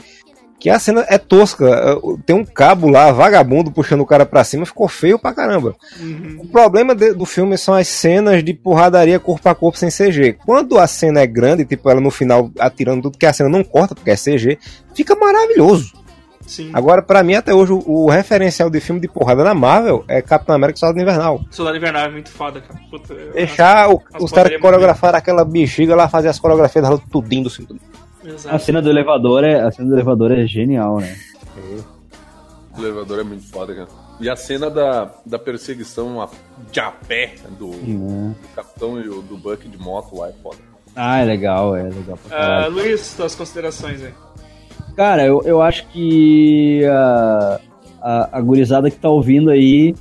Que a cena é tosca. é, Tem um cabo lá, vagabundo, puxando o cara pra cima, ficou feio pra caramba. Uhum. O problema de- do filme são as cenas de porradaria corpo a corpo sem CG. Quando a cena é grande, tipo ela no final atirando tudo que a cena não corta, porque é CG, fica maravilhoso. Sim. Agora, pra mim, até hoje, o, o referencial de filme de porrada na Marvel é Capitão América e Soldado Invernal. Soldado Invernal é muito foda, cara. Puta, Deixar o- as os caras que coreografaram aquela bexiga lá fazer as coreografias da tudinho do filme. Exato. A cena do elevador é, a cena do elevador é genial, né? O elevador é muito foda, cara. E a cena da, da perseguição a, de a pé do, Uhum. do capitão e o do Buck de moto lá é foda. Ah, é legal, é legal pra caralho. Luiz, suas considerações aí. Cara, eu, eu acho que a, a, a gurizada que tá ouvindo aí,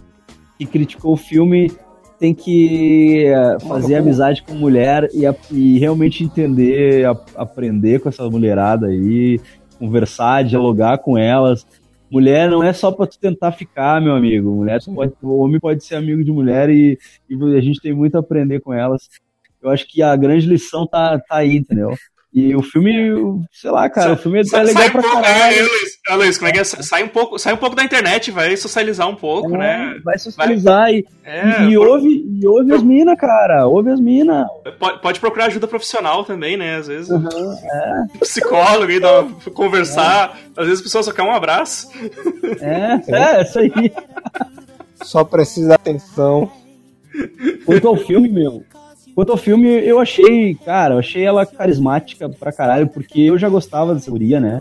que criticou o filme, tem que eh, fazer amizade com mulher e, e realmente entender, a- aprender com essa mulherada aí, conversar, dialogar com elas. Mulher não é só pra tu tentar ficar, meu amigo. Mulher pode, o homem pode ser amigo de mulher e, e a gente tem muito a aprender com elas. Eu acho que a grande lição tá, tá aí, entendeu? E o filme, sei lá, cara, o filme é Sai- legal sai um pra pouco, caralho. é, Luiz, é, Luiz, como é que é? Sai um pouco, sai um pouco da internet, vai socializar um pouco, né? Vai socializar e, É, e, e por- ouve, e ouve as minas, cara. Ouve as minas. Pode, pode procurar ajuda profissional também, né? Às vezes. é. Psicólogo uma- (laughs) conversar. Às vezes a pessoa só quer um abraço. É, é, isso aí. Só precisa de atenção. Quanto ao filme, meu. Quanto ao filme, eu achei, cara, eu achei ela carismática pra caralho, porque eu já gostava dessa guria, né?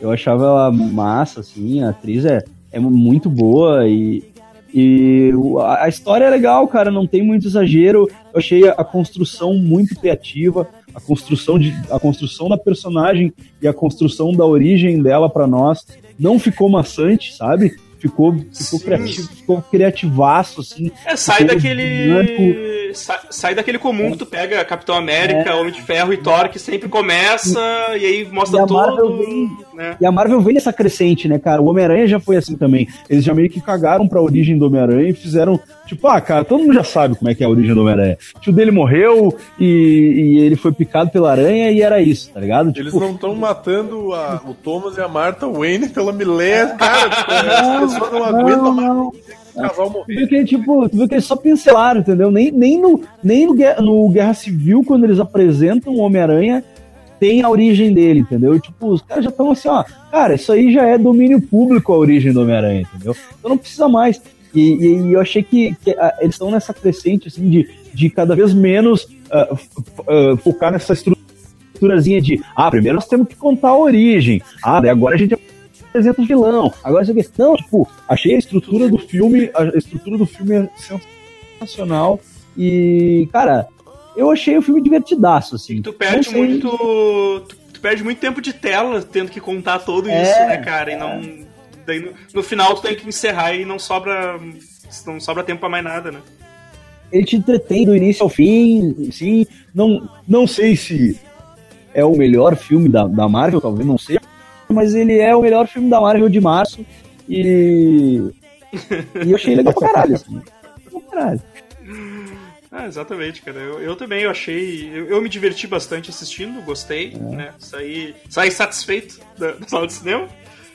Eu achava ela massa, assim, a atriz é, é muito boa e, e a história é legal, cara, não tem muito exagero. Eu achei a, construção muito criativa, a construção, de, a construção da personagem e a construção da origem dela pra nós não ficou maçante, sabe? Ficou, ficou, criativo, ficou criativaço, assim. É, sai daquele. Sai, sai daquele comum que tu pega Capitão América, Homem de Ferro e Thor, que sempre começa e aí mostra E todo. vem- né? E a Marvel vem nessa crescente, né, cara? O Homem-Aranha já foi assim também. Eles já meio que cagaram pra origem do Homem-Aranha e fizeram. Tipo, ah, cara, todo mundo já sabe como é que é a origem do Homem-Aranha. O tio dele morreu e, e ele foi picado pela aranha e era isso, tá ligado? Eles Tipo, não estão matando a- o Thomas e a Martha Wayne pela milésima. Cara, (laughs) as pessoas não aguentam mais não. o casal Tu viu que, tipo, tu viu que eles só pincelaram, entendeu? Nem, nem, no, nem no, Guerra, no Guerra Civil, quando eles apresentam o Homem-Aranha, tem a origem dele, entendeu? Tipo, os caras já estão assim, ó, cara, isso aí já é domínio público a origem do Homem-Aranha, entendeu? Então não precisa mais. E, e- eu achei que, que, ah, eles estão nessa crescente, assim, de, de cada vez menos f- ah, focar nessa estruturazinha de, ah, primeiro nós temos que contar a origem, ah, agora a gente apresenta o vilão, agora isso aqui. Não, tipo, achei a estrutura do filme, a estrutura do filme é sensacional e, cara, eu achei o filme divertidaço, assim. Tu perde muito. Tu, tu perde muito tempo de tela tendo que contar tudo É, isso, né, cara? E não. Daí no, no final tu tem que encerrar e não sobra. Não sobra tempo pra mais nada, né? ele te entretém do início ao fim, sim. Não, não sei se é o melhor filme da, da Marvel, talvez não seja, mas ele é o melhor filme da Marvel de março e. (laughs) E eu achei legal pra caralho, assim. Pra caralho. Ah, exatamente, cara. Eu, eu também eu achei. Eu, eu me diverti bastante assistindo, gostei, É. né? Saí, saí satisfeito da, da sala de cinema.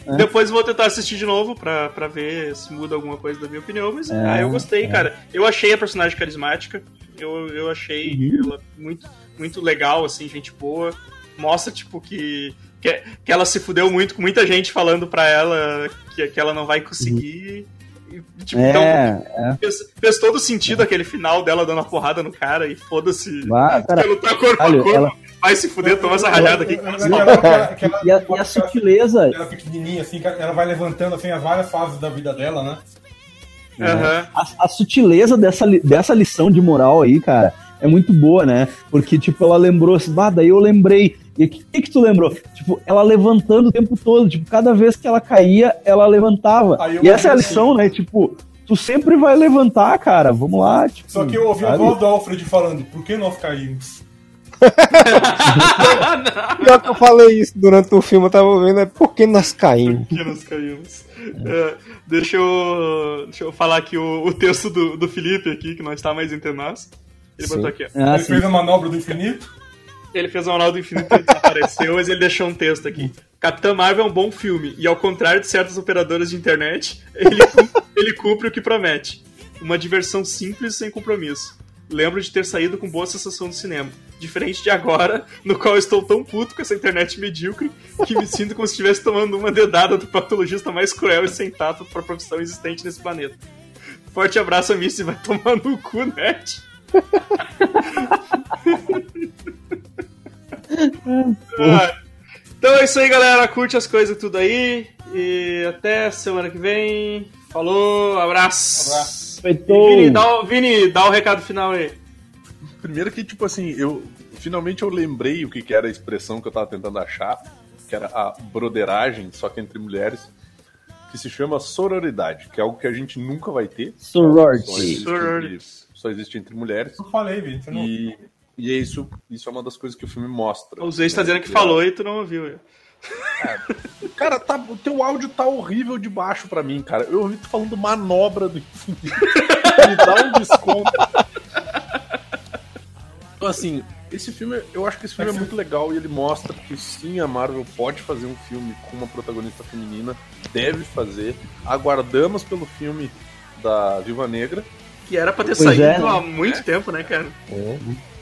É. Depois vou tentar assistir de novo pra, pra ver se muda alguma coisa da minha opinião, mas É, ah, eu gostei, é. cara. Eu achei a personagem carismática, eu, eu achei Uhum. ela muito, muito legal, assim, gente boa. Mostra, tipo, que, que, que ela se fudeu muito com muita gente falando pra ela que, que ela não vai conseguir. E, tipo, então, É, é. Fez, fez todo sentido aquele final dela dando uma porrada no cara e foda-se. Vá, cara, lutar corpo a corpo. ela- Vai se fuder, toma essa ralhada aqui. E a, e a sutileza. Ela pequenininha, assim, ela vai levantando assim, as várias fases da vida dela, né? Aham. A, a sutileza dessa, dessa lição de moral aí, cara, é muito boa, né? Porque, tipo, ela lembrou assim, bah, daí eu lembrei. E o que, que, que tu lembrou? Tipo, ela levantando o tempo todo. Tipo, cada vez que ela caía, ela levantava. E essa é a ouvi assim. lição, né? Tipo, tu sempre vai levantar, cara. Vamos lá. Tipo, Só que eu ouvi a sabe? voz do Alfred falando, por que nós caímos? (laughs) Pior que eu falei isso durante o filme, eu tava vendo, é por que nós caímos? Que nós caímos. É, deixa, eu, deixa eu falar aqui o, o texto do, do Felipe aqui, que não está mais entre nós. Ele Sim. botou aqui, ó. Ah, Ele sim. fez a manobra do infinito. Ele fez o Ronaldo Infinito e desapareceu, mas ele deixou um texto aqui. Capitã Marvel é um bom filme, e ao contrário de certas operadoras de internet, ele, ele cumpre o que promete. Uma diversão simples e sem compromisso. Lembro de ter saído com boa sensação do cinema. Diferente de agora, no qual estou tão puto com essa internet medíocre que me sinto como se estivesse tomando uma dedada do patologista mais cruel e sem tato para a profissão existente nesse planeta. Forte abraço, Missy, vai tomar no cu, net. Ah, então é isso aí, galera. Curte as coisas tudo aí. E até semana que vem. Falou, abraço. Abraço. E Vini, dá, o- Vini, dá o recado final aí. Primeiro que, tipo assim, eu finalmente eu lembrei o que, que era a expressão que eu tava tentando achar, que era a broderagem, só que entre mulheres, que se chama sororidade, que é algo que a gente nunca vai ter. Sorority. Só existe, Sorority. entre, só existe entre mulheres. Eu falei, Vitor. E, e é isso, isso é uma das coisas que o filme mostra. O Zé está né? dizendo que E falou e tu não ouviu. Cara, tá, o teu áudio tá horrível de baixo pra mim, cara. Eu ouvi tu falando manobra do. (laughs) Me dá um desconto. Então, assim, esse filme, eu acho que esse filme é muito legal e ele mostra que sim, a Marvel pode fazer um filme com uma protagonista feminina, deve fazer. Aguardamos pelo filme da Viva Negra Que era pra ter Pois saído é, né? há muito tempo, né, cara?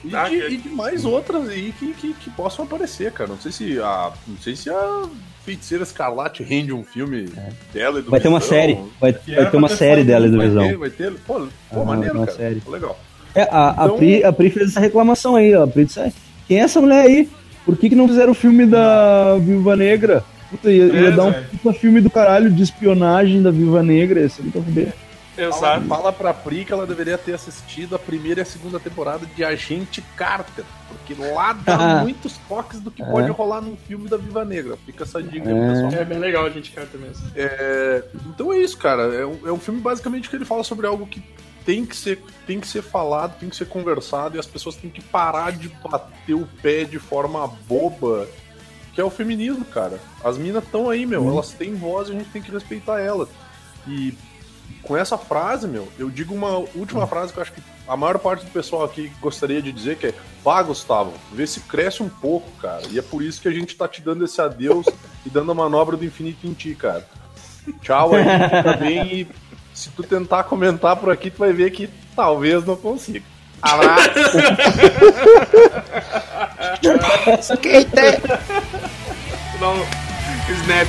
e, Ah, de, e de mais outras aí que, que, que possam aparecer, cara. Não sei se a, não sei se a Feiticeira Escarlate rende um filme dela e do Vai ter uma Visão. série. Vai, vai ter uma série dela e do Vai Visão. ter, vai ter. Pô, pô Ah, maneiro, cara. série. Legal. É, a, a, Então- Pri, a Pri fez essa reclamação aí, ó. A Pri disse, "Ah, quem é essa mulher aí? Por que, que não fizeram o filme da Viúva Negra? Puta, ia, ia É, dar um puta filme do caralho de espionagem da Viúva Negra, esse aí pra fuder. Exato. Fala, fala pra Pri que ela deveria ter assistido a primeira e a segunda temporada de Agente Carter. Porque lá dá (laughs) muitos toques do que É. pode rolar num filme da Viva Negra. Fica essa dica aí, É. pessoal. É bem legal a gente canta mesmo. É, então é isso, cara. É um, é um filme basicamente que ele fala sobre algo que tem que, ser, tem que ser falado, tem que ser conversado e as pessoas têm que parar de bater o pé de forma boba, que é o feminismo, cara. As minas estão aí, meu. Elas têm voz e a gente tem que respeitar elas. E com essa frase, meu, eu digo uma última frase que eu acho que a maior parte do pessoal aqui gostaria de dizer que é Vá, Gustavo, vê se cresce um pouco, cara. E é por isso que a gente tá te dando esse adeus (laughs) e dando a manobra do infinito em ti, cara. Tchau aí, fica bem e se tu tentar comentar por aqui, tu vai ver que talvez não consiga. Abraço! (laughs) Aqui é Não, snap.